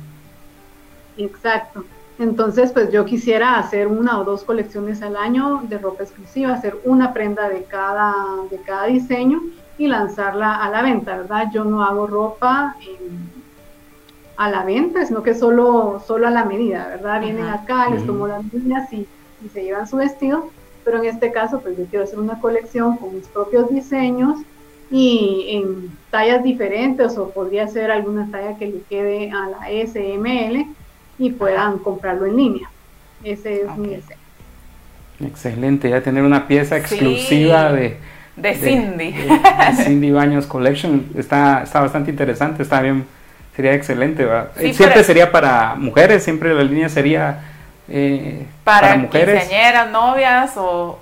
Exacto. Entonces, pues yo quisiera hacer una o dos colecciones al año de ropa exclusiva, hacer una prenda de cada, de cada diseño y lanzarla a la venta, ¿verdad? Yo no hago ropa a la venta, sino que solo, solo a la medida, ¿verdad? Vienen acá, les tomo las medidas y, y se llevan su vestido pero en este caso pues yo quiero hacer una colección con mis propios diseños y en tallas diferentes o podría ser alguna talla que le quede a la SML y puedan comprarlo en línea. Ese es mi deseo. Excelente, ya tener una pieza exclusiva de, de, Cindy. Cindy Baños Collection está, está bastante interesante, está bien, sería excelente. siempre sería para mujeres, siempre la línea sería eh, para, para mujeres. novias o,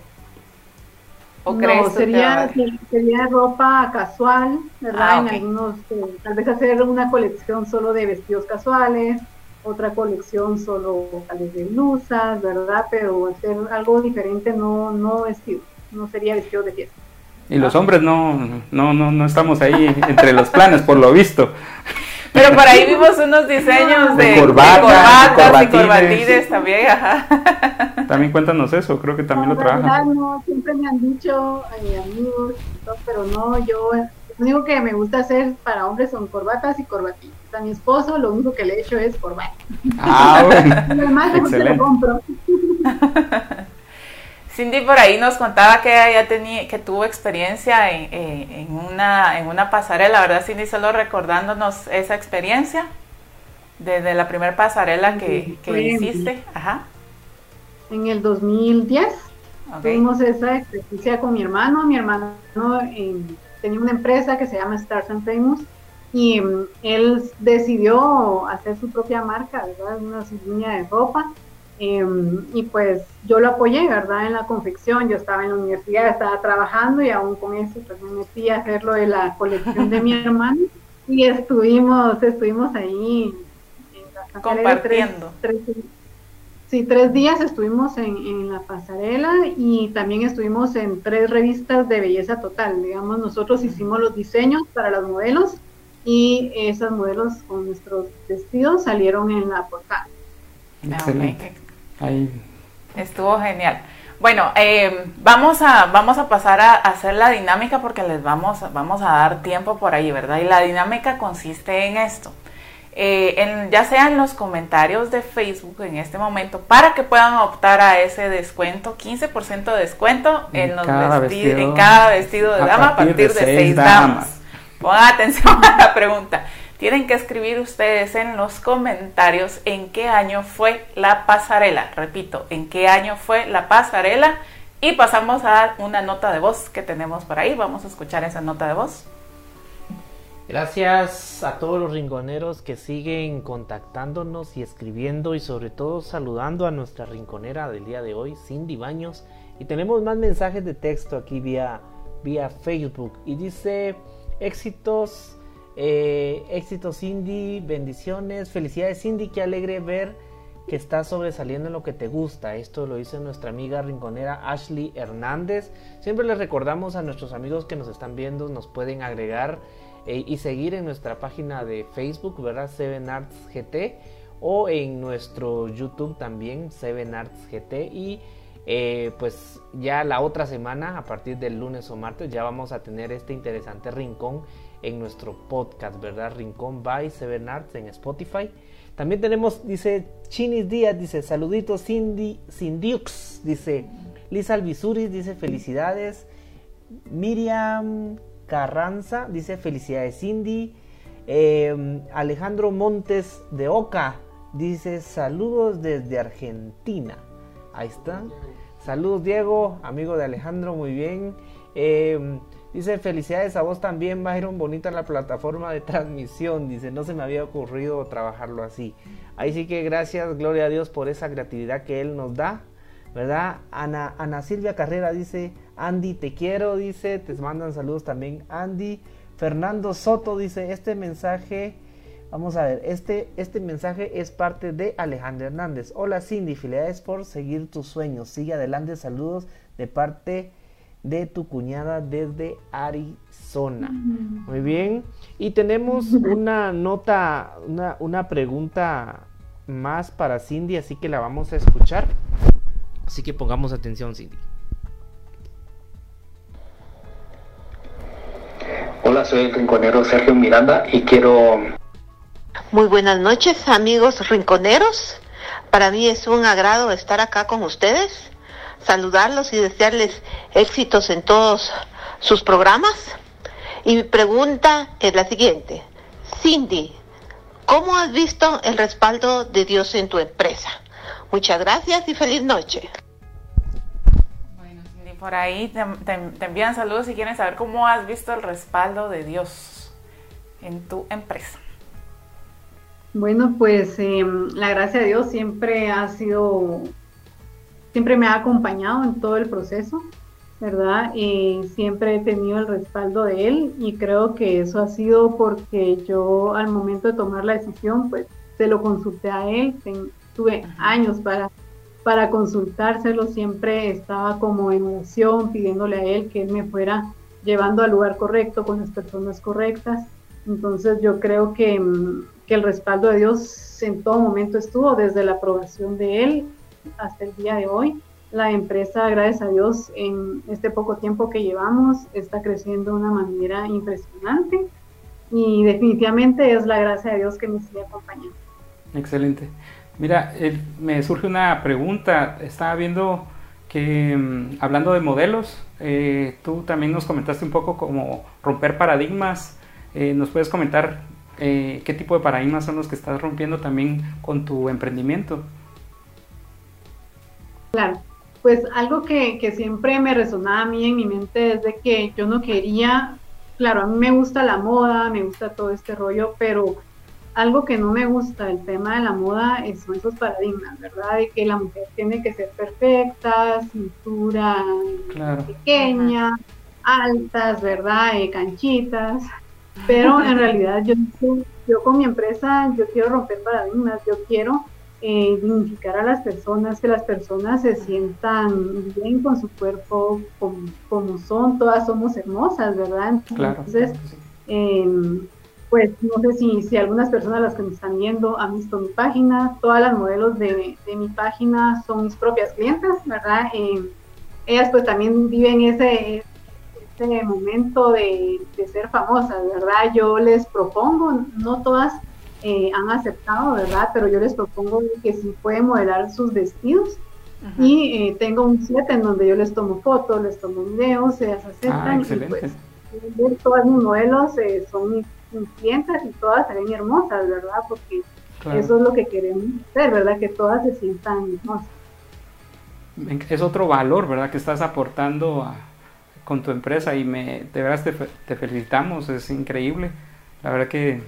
no, sería, sería ropa casual, ¿verdad? Ah, en algunos, eh, tal vez hacer una colección solo de vestidos casuales, otra colección solo tal vez de blusas, ¿verdad? Pero hacer algo diferente, no, no vestido, no sería vestido de fiesta. Y los hombres no, no, no, no estamos ahí entre los planes, por lo visto. Pero por ahí vimos unos diseños de, de, corbatas, y corbatines también, ajá. También cuéntanos eso, creo que también lo trabajan. No, siempre me han dicho eh, amigos, pero no, yo lo único que me gusta hacer para hombres son corbatas y corbatines. A mi esposo lo único que le he hecho es corbata. Ah, bueno. (laughs) Además, Excelente. Lo compro. Cindy por ahí nos contaba que ella tenía, que tuvo experiencia en, en, una, en una pasarela, ¿verdad Cindy? Solo recordándonos esa experiencia desde la primera pasarela que, hiciste. Ajá. En el 2010 tuvimos esa experiencia con mi hermano. Mi hermano tenía una empresa que se llama Stars and Famous y mm, él decidió hacer su propia marca, ¿verdad? Una línea de ropa Em, y pues yo lo apoyé, ¿verdad? En la confección, yo estaba en la universidad, estaba trabajando y aún con eso pues me metí a hacer lo de la colección de mi (laughs) hermano y estuvimos, estuvimos ahí compartiendo. sí, tres días estuvimos en, en, la pasarela y también estuvimos en tres revistas de belleza total. Digamos, nosotros hicimos los diseños para los modelos y esos modelos con nuestros vestidos salieron en la portada. Excelente. Estuvo genial. Bueno, eh, vamos, a, vamos a pasar a, hacer la dinámica porque les vamos, vamos a dar tiempo por ahí, ¿verdad? Y la dinámica consiste en esto. Eh, en, ya sea en los comentarios de Facebook en este momento, para que puedan optar a ese descuento, 15% de descuento en, los cada vestido, en cada vestido de dama a partir, de, seis damas. damas. Pongan (laughs) atención a la pregunta. Tienen que escribir ustedes en los comentarios en qué año fue la pasarela. Repito, en qué año fue la pasarela. Y pasamos a una nota de voz que tenemos por ahí. Vamos a escuchar esa nota de voz. Gracias a todos los rinconeros que siguen contactándonos y escribiendo y sobre todo saludando a nuestra rinconera del día de hoy, Cindy Baños. Y tenemos más mensajes de texto aquí vía, vía Facebook. Y dice, éxitos eh, éxito Cindy, bendiciones, felicidades Cindy, qué alegre ver que estás sobresaliendo en lo que te gusta. Esto lo dice nuestra amiga rinconera Ashley Hernández. Siempre les recordamos a nuestros amigos que nos están viendo, nos pueden agregar eh, y seguir en nuestra página de Facebook, ¿verdad? Seven Arts GT o en nuestro YouTube también, Seven Arts GT y eh, pues ya la otra semana, a partir del lunes o martes, ya vamos a tener este interesante rincón en nuestro podcast, ¿verdad? Rincón by Seven Arts en Spotify. También tenemos, dice Chinis Díaz, dice saluditos Cindy, Cindyux, dice Lisa Alvisuris, dice felicidades. Miriam Carranza, dice felicidades Cindy. Em, Alejandro Montes de Oca, dice saludos desde Argentina. Ahí está. Saludos Diego, amigo de Alejandro, muy bien. Eh, Dice, felicidades a vos también, Byron, bonita la plataforma de transmisión. Dice, no se me había ocurrido trabajarlo así. Ahí sí que gracias, gloria a Dios por esa creatividad que Él nos da. ¿Verdad? Ana, Ana Silvia Carrera dice, Andy, te quiero, dice, te mandan saludos también, Andy. Fernando Soto dice, este mensaje, vamos a ver, este, este mensaje es parte de Alejandro Hernández. Hola Cindy, felicidades por seguir tus sueños. Sigue adelante, saludos de parte de tu cuñada desde Arizona. Muy bien. Y tenemos (laughs) una nota, una, una, pregunta más para Cindy, así que la vamos a escuchar. Así que pongamos atención, Cindy. Hola, soy el rinconero Sergio Miranda y quiero... Muy buenas noches, amigos rinconeros. Para mí es un agrado estar acá con ustedes saludarlos y desearles éxitos en todos sus programas. Y mi pregunta es la siguiente. Cindy, ¿cómo has visto el respaldo de Dios en tu empresa? Muchas gracias y feliz noche. Bueno, por ahí te, envían saludos si quieren saber cómo has visto el respaldo de Dios en tu empresa. Bueno, pues em, la gracia de Dios siempre ha sido, siempre me ha acompañado en todo el proceso, ¿verdad? Y siempre he tenido el respaldo de Él y creo que eso ha sido porque yo al momento de tomar la decisión, pues se lo consulté a Él, tuve años para, para consultárselo, siempre estaba como en oración, pidiéndole a Él que Él me fuera llevando al lugar correcto, con las personas correctas. Entonces yo creo que, mm, que el respaldo de Dios en todo momento estuvo, desde la aprobación de Él hasta el día de hoy. La empresa, gracias a Dios, en este poco tiempo que llevamos, está creciendo de una manera impresionante y definitivamente es la gracia de Dios que me sigue acompañando. Excelente. Mira, me surge una pregunta. Estaba viendo que, mm, hablando de modelos, eh, tú también nos comentaste un poco como romper paradigmas. Eh, ¿Nos puedes comentar eh, qué tipo de paradigmas son los que estás rompiendo también con tu emprendimiento? Claro, pues algo que, que siempre me resonaba a mí en mi mente es de que yo no quería, claro, a mí me gusta la moda, me gusta todo este rollo, pero algo que no me gusta del tema de la moda son esos paradigmas, ¿verdad? De que la mujer tiene que ser perfecta, cintura pequeña, altas, ¿verdad? Eh, canchitas. Pero en (laughs) realidad yo, yo con mi empresa, yo quiero romper paradigmas, yo quiero eh, dignificar a las personas, que las personas se sientan bien con su cuerpo como, son, todas somos hermosas, ¿verdad? Entonces, eh, pues no sé si, si algunas personas las que me están viendo han visto mi página, todas las modelos de, mi página son mis propias clientes, ¿verdad? Eh, ellas pues también viven ese, ese momento de, ser famosas, ¿verdad? Yo les propongo, no todas eh, han aceptado, ¿verdad? Pero yo les propongo que si pueden modelar sus vestidos. Y eh, tengo un set en donde yo les tomo fotos, les tomo videos, ellas aceptan. Ah, y pues, todos mis modelos son mis clientes y todas se ven hermosas, ¿verdad? Porque eso es lo que queremos hacer, ¿verdad? Que todas se sientan hermosas. Es otro valor, ¿verdad? Que estás aportando con tu empresa y me, de verdad te, te, felicitamos, es increíble. La verdad que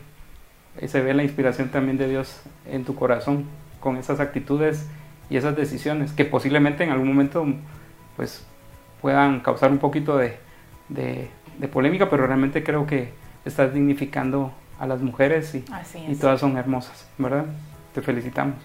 se ve la inspiración también de Dios en tu corazón con esas actitudes y esas decisiones que posiblemente en algún momento pues puedan causar un poquito de, de polémica, pero realmente creo que estás dignificando a las mujeres y, y todas son hermosas, ¿verdad? Te felicitamos.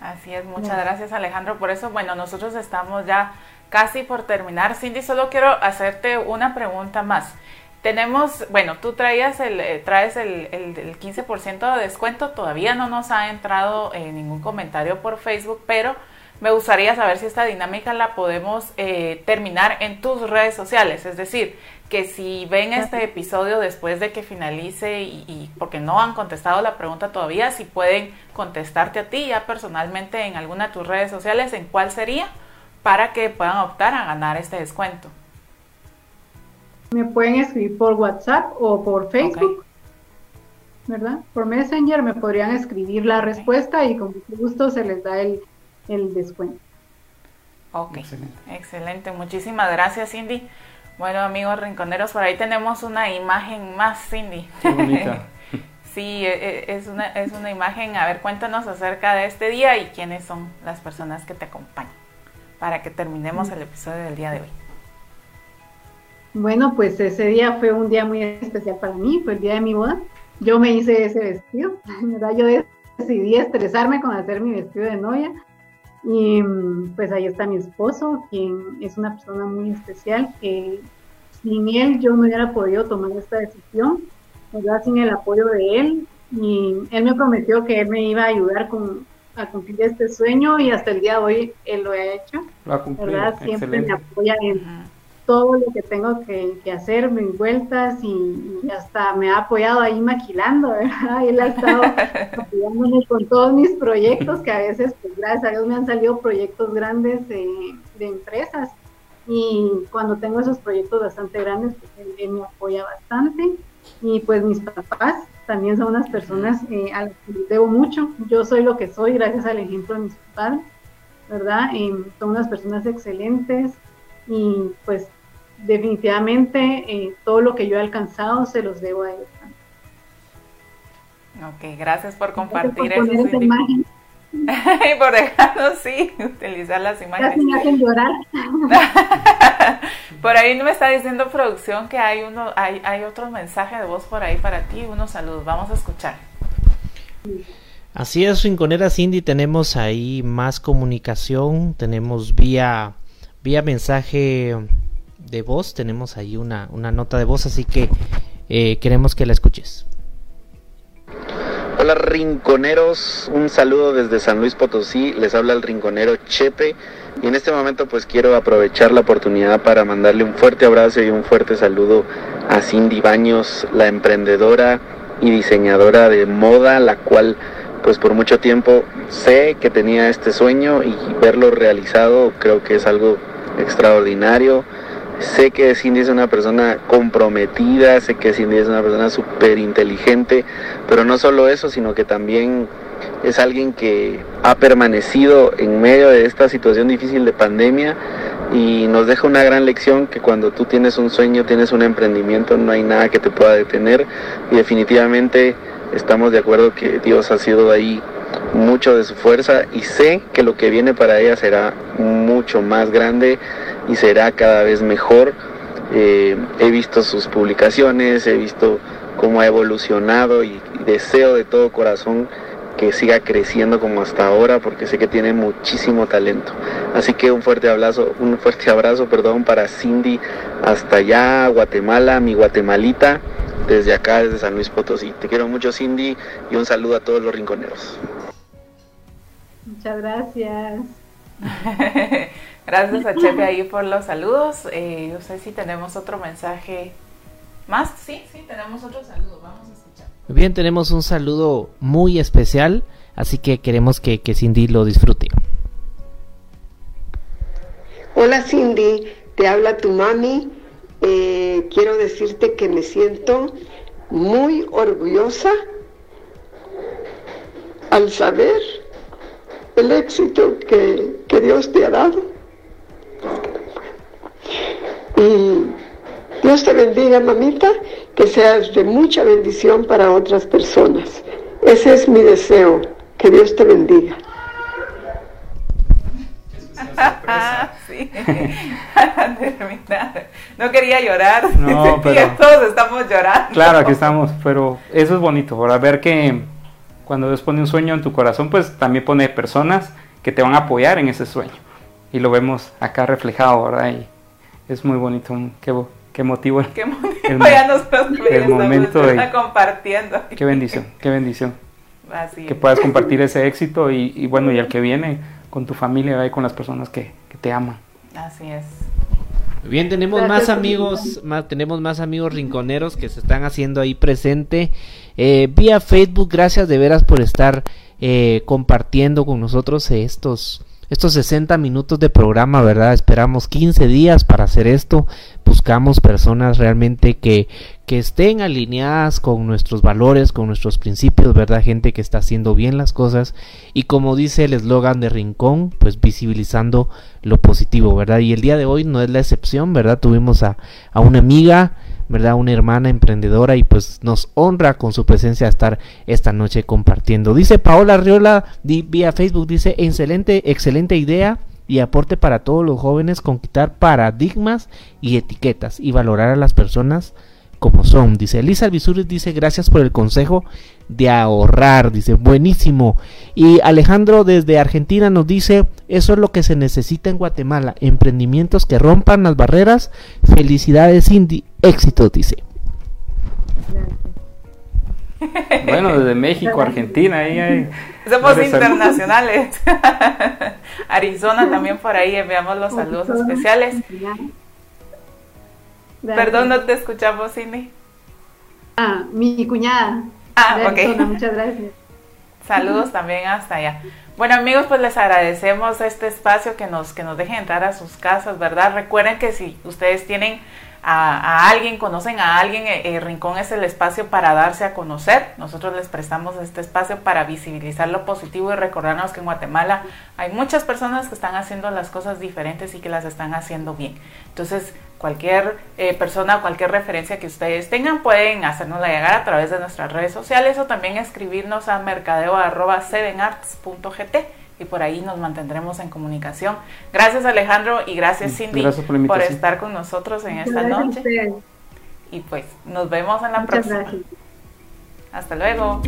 Así es, muchas gracias Alejandro por eso. Bueno, nosotros estamos ya casi por terminar. Cindy, solo quiero hacerte una pregunta más. Tenemos, bueno, tú traías el, eh, traes el, el, 15% de descuento, todavía no nos ha entrado eh, ningún comentario por Facebook, pero me gustaría saber si esta dinámica la podemos eh, terminar en tus redes sociales, es decir, que si ven este episodio después de que finalice y, porque no han contestado la pregunta todavía, si pueden contestarte a ti ya personalmente en alguna de tus redes sociales, en cuál sería, para que puedan optar a ganar este descuento. Me pueden escribir por WhatsApp o por Facebook, ¿verdad? Por Messenger me podrían escribir la respuesta y con mucho gusto se les da el, el descuento. Ok, excelente. excelente. Muchísimas gracias, Cindy. Bueno, amigos rinconeros, por ahí tenemos una imagen más, Cindy. Qué bonita. (laughs) sí, e, e, es una, es una imagen. A ver, cuéntanos acerca de este día y quiénes son las personas que te acompañan para que terminemos el episodio del día de hoy. Bueno, pues ese día fue un día muy especial para mí, fue el día de mi boda. Yo me hice ese vestido, (laughs) ¿verdad? Yo decidí estresarme con hacer mi vestido de novia y pues ahí está mi esposo, quien es una persona muy especial, que sin él yo no hubiera podido tomar esta decisión, ¿verdad? Sin el apoyo de él. Y él me prometió que él me iba a ayudar con, a cumplir este sueño y hasta el día de hoy él lo ha hecho. Lo ha cumplido. ¿verdad? Siempre me apoya en todo lo que tengo que, hacer, mis vueltas y, hasta me ha apoyado ahí maquilando, ¿verdad? Él ha estado (laughs) apoyándome con todos mis proyectos, que a veces, pues gracias a Dios me han salido proyectos grandes de, empresas y cuando tengo esos proyectos bastante grandes, pues él, me apoya bastante y pues mis papás también son unas personas eh, a las que les debo mucho. Yo soy lo que soy gracias al ejemplo de mis padres ¿verdad? son unas personas excelentes y pues definitivamente eh, todo lo que yo he alcanzado se los debo a ellos. Ok, gracias por compartir eso. y (laughs) por dejarnos, sí, utilizar las imágenes. me hacen llorar. (laughs) por ahí me está diciendo producción que hay uno, hay, hay otro mensaje de voz por ahí para ti, unos saludos. Vamos a escuchar. Así es, Rinconera Cindy, tenemos ahí más comunicación, tenemos vía, vía mensaje de voz, tenemos ahí una, una nota de voz, así que eh, queremos que la escuches. Hola rinconeros, un saludo desde San Luis Potosí, les habla el rinconero Chepe. Y en este momento pues quiero aprovechar la oportunidad para mandarle un fuerte abrazo y un fuerte saludo a Cindy Baños, la emprendedora y diseñadora de moda, la cual pues por mucho tiempo sé que tenía este sueño y verlo realizado creo que es algo extraordinario. Sé que Cindy es una persona comprometida, sé que Cindy es una persona súper inteligente, pero no solo eso, sino que también es alguien que ha permanecido en medio de esta situación difícil de pandemia y nos deja una gran lección que cuando tú tienes un sueño, tienes un emprendimiento, no hay nada que te pueda detener y definitivamente estamos de acuerdo que Dios ha sido ahí mucho de su fuerza y sé que lo que viene para ella será mucho más grande y será cada vez mejor. Eh, he visto sus publicaciones, he visto cómo ha evolucionado y, deseo de todo corazón que siga creciendo como hasta ahora porque sé que tiene muchísimo talento. Así que un fuerte abrazo, un fuerte abrazo, perdón, para Cindy hasta allá, Guatemala, mi guatemalita, desde acá, desde San Luis Potosí. Te quiero mucho, Cindy, y un saludo a todos los rinconeros. Muchas gracias. (laughs) Gracias a Chepe ahí por los saludos. Eh, no sé si tenemos otro mensaje más. Sí, sí, tenemos otro saludo. Vamos a escuchar. Bien, tenemos un saludo muy especial, así que queremos que, que Cindy lo disfrute. Hola Cindy, te habla tu mami. Eh, quiero decirte que me siento muy orgullosa al saber el éxito que, que Dios te ha dado y Dios te bendiga, mamita, que seas de mucha bendición para otras personas. Ese es mi deseo, que Dios te bendiga. (laughs) sí. (laughs) no quería llorar. No, (laughs) pero, todos estamos llorando. Claro, aquí estamos, pero eso es bonito, por ver que cuando Dios pone un sueño en tu corazón, pues también pone personas que te van a apoyar en ese sueño. Y lo vemos acá reflejado, ¿verdad? Y es muy bonito, qué, qué motivo. Qué (laughs) motivo, el, ya nos el momento de, compartiendo. (laughs) Qué bendición, qué bendición. Así que puedas compartir ese éxito y, bueno, y el que viene con tu familia y con las personas que, te aman. Así es. Bien, tenemos más amigos, más, tenemos más amigos rinconeros que se están haciendo ahí presente eh, vía Facebook. Gracias de veras por estar eh, compartiendo con nosotros estos estos 60 minutos de programa, ¿verdad? Esperamos 15 días para hacer esto. Buscamos personas realmente que, que estén alineadas con nuestros valores, con nuestros principios, ¿verdad? Gente que está haciendo bien las cosas y como dice el eslogan de Rincón, pues visibilizando lo positivo, ¿verdad? Y el día de hoy no es la excepción, ¿verdad? Tuvimos a, a una amiga ¿verdad? Una hermana emprendedora y pues nos honra con su presencia estar esta noche compartiendo. Dice Paola Riola vía Facebook, dice, excelente, excelente idea y aporte para todos los jóvenes con quitar paradigmas y etiquetas y valorar a las personas como son. Dice Elisa Alvisuris, dice gracias por el consejo de ahorrar, dice buenísimo. Y Alejandro desde Argentina nos dice eso es lo que se necesita en Guatemala, emprendimientos que rompan las barreras. Felicidades Cindy, éxito, dice. Bueno, desde México, Argentina, ahí hay... Somos internacionales. (laughs) Arizona también por ahí enviamos los saludos especiales. Perdón, no te escuchamos, Cindy. Ah, mi cuñada. Ah, ok. muchas gracias. (laughs) Saludos también hasta allá. Bueno amigos, pues les agradecemos este espacio que nos, que nos dejen entrar a sus casas, ¿verdad? Recuerden que si ustedes tienen a, alguien, conocen a alguien, el eh, eh, Rincón es el espacio para darse a conocer. Nosotros les prestamos este espacio para visibilizar lo positivo y recordarnos que en Guatemala hay muchas personas que están haciendo las cosas diferentes y que las están haciendo bien. Entonces, cualquier eh, persona, cualquier referencia que ustedes tengan, pueden hacernosla llegar a través de nuestras redes sociales o también escribirnos a mercadeo.sevenarts.gt y por ahí nos mantendremos en comunicación. Gracias Alejandro y gracias Cindy por, estar con nosotros en esta noche. Y pues nos vemos en la próxima. Hasta luego.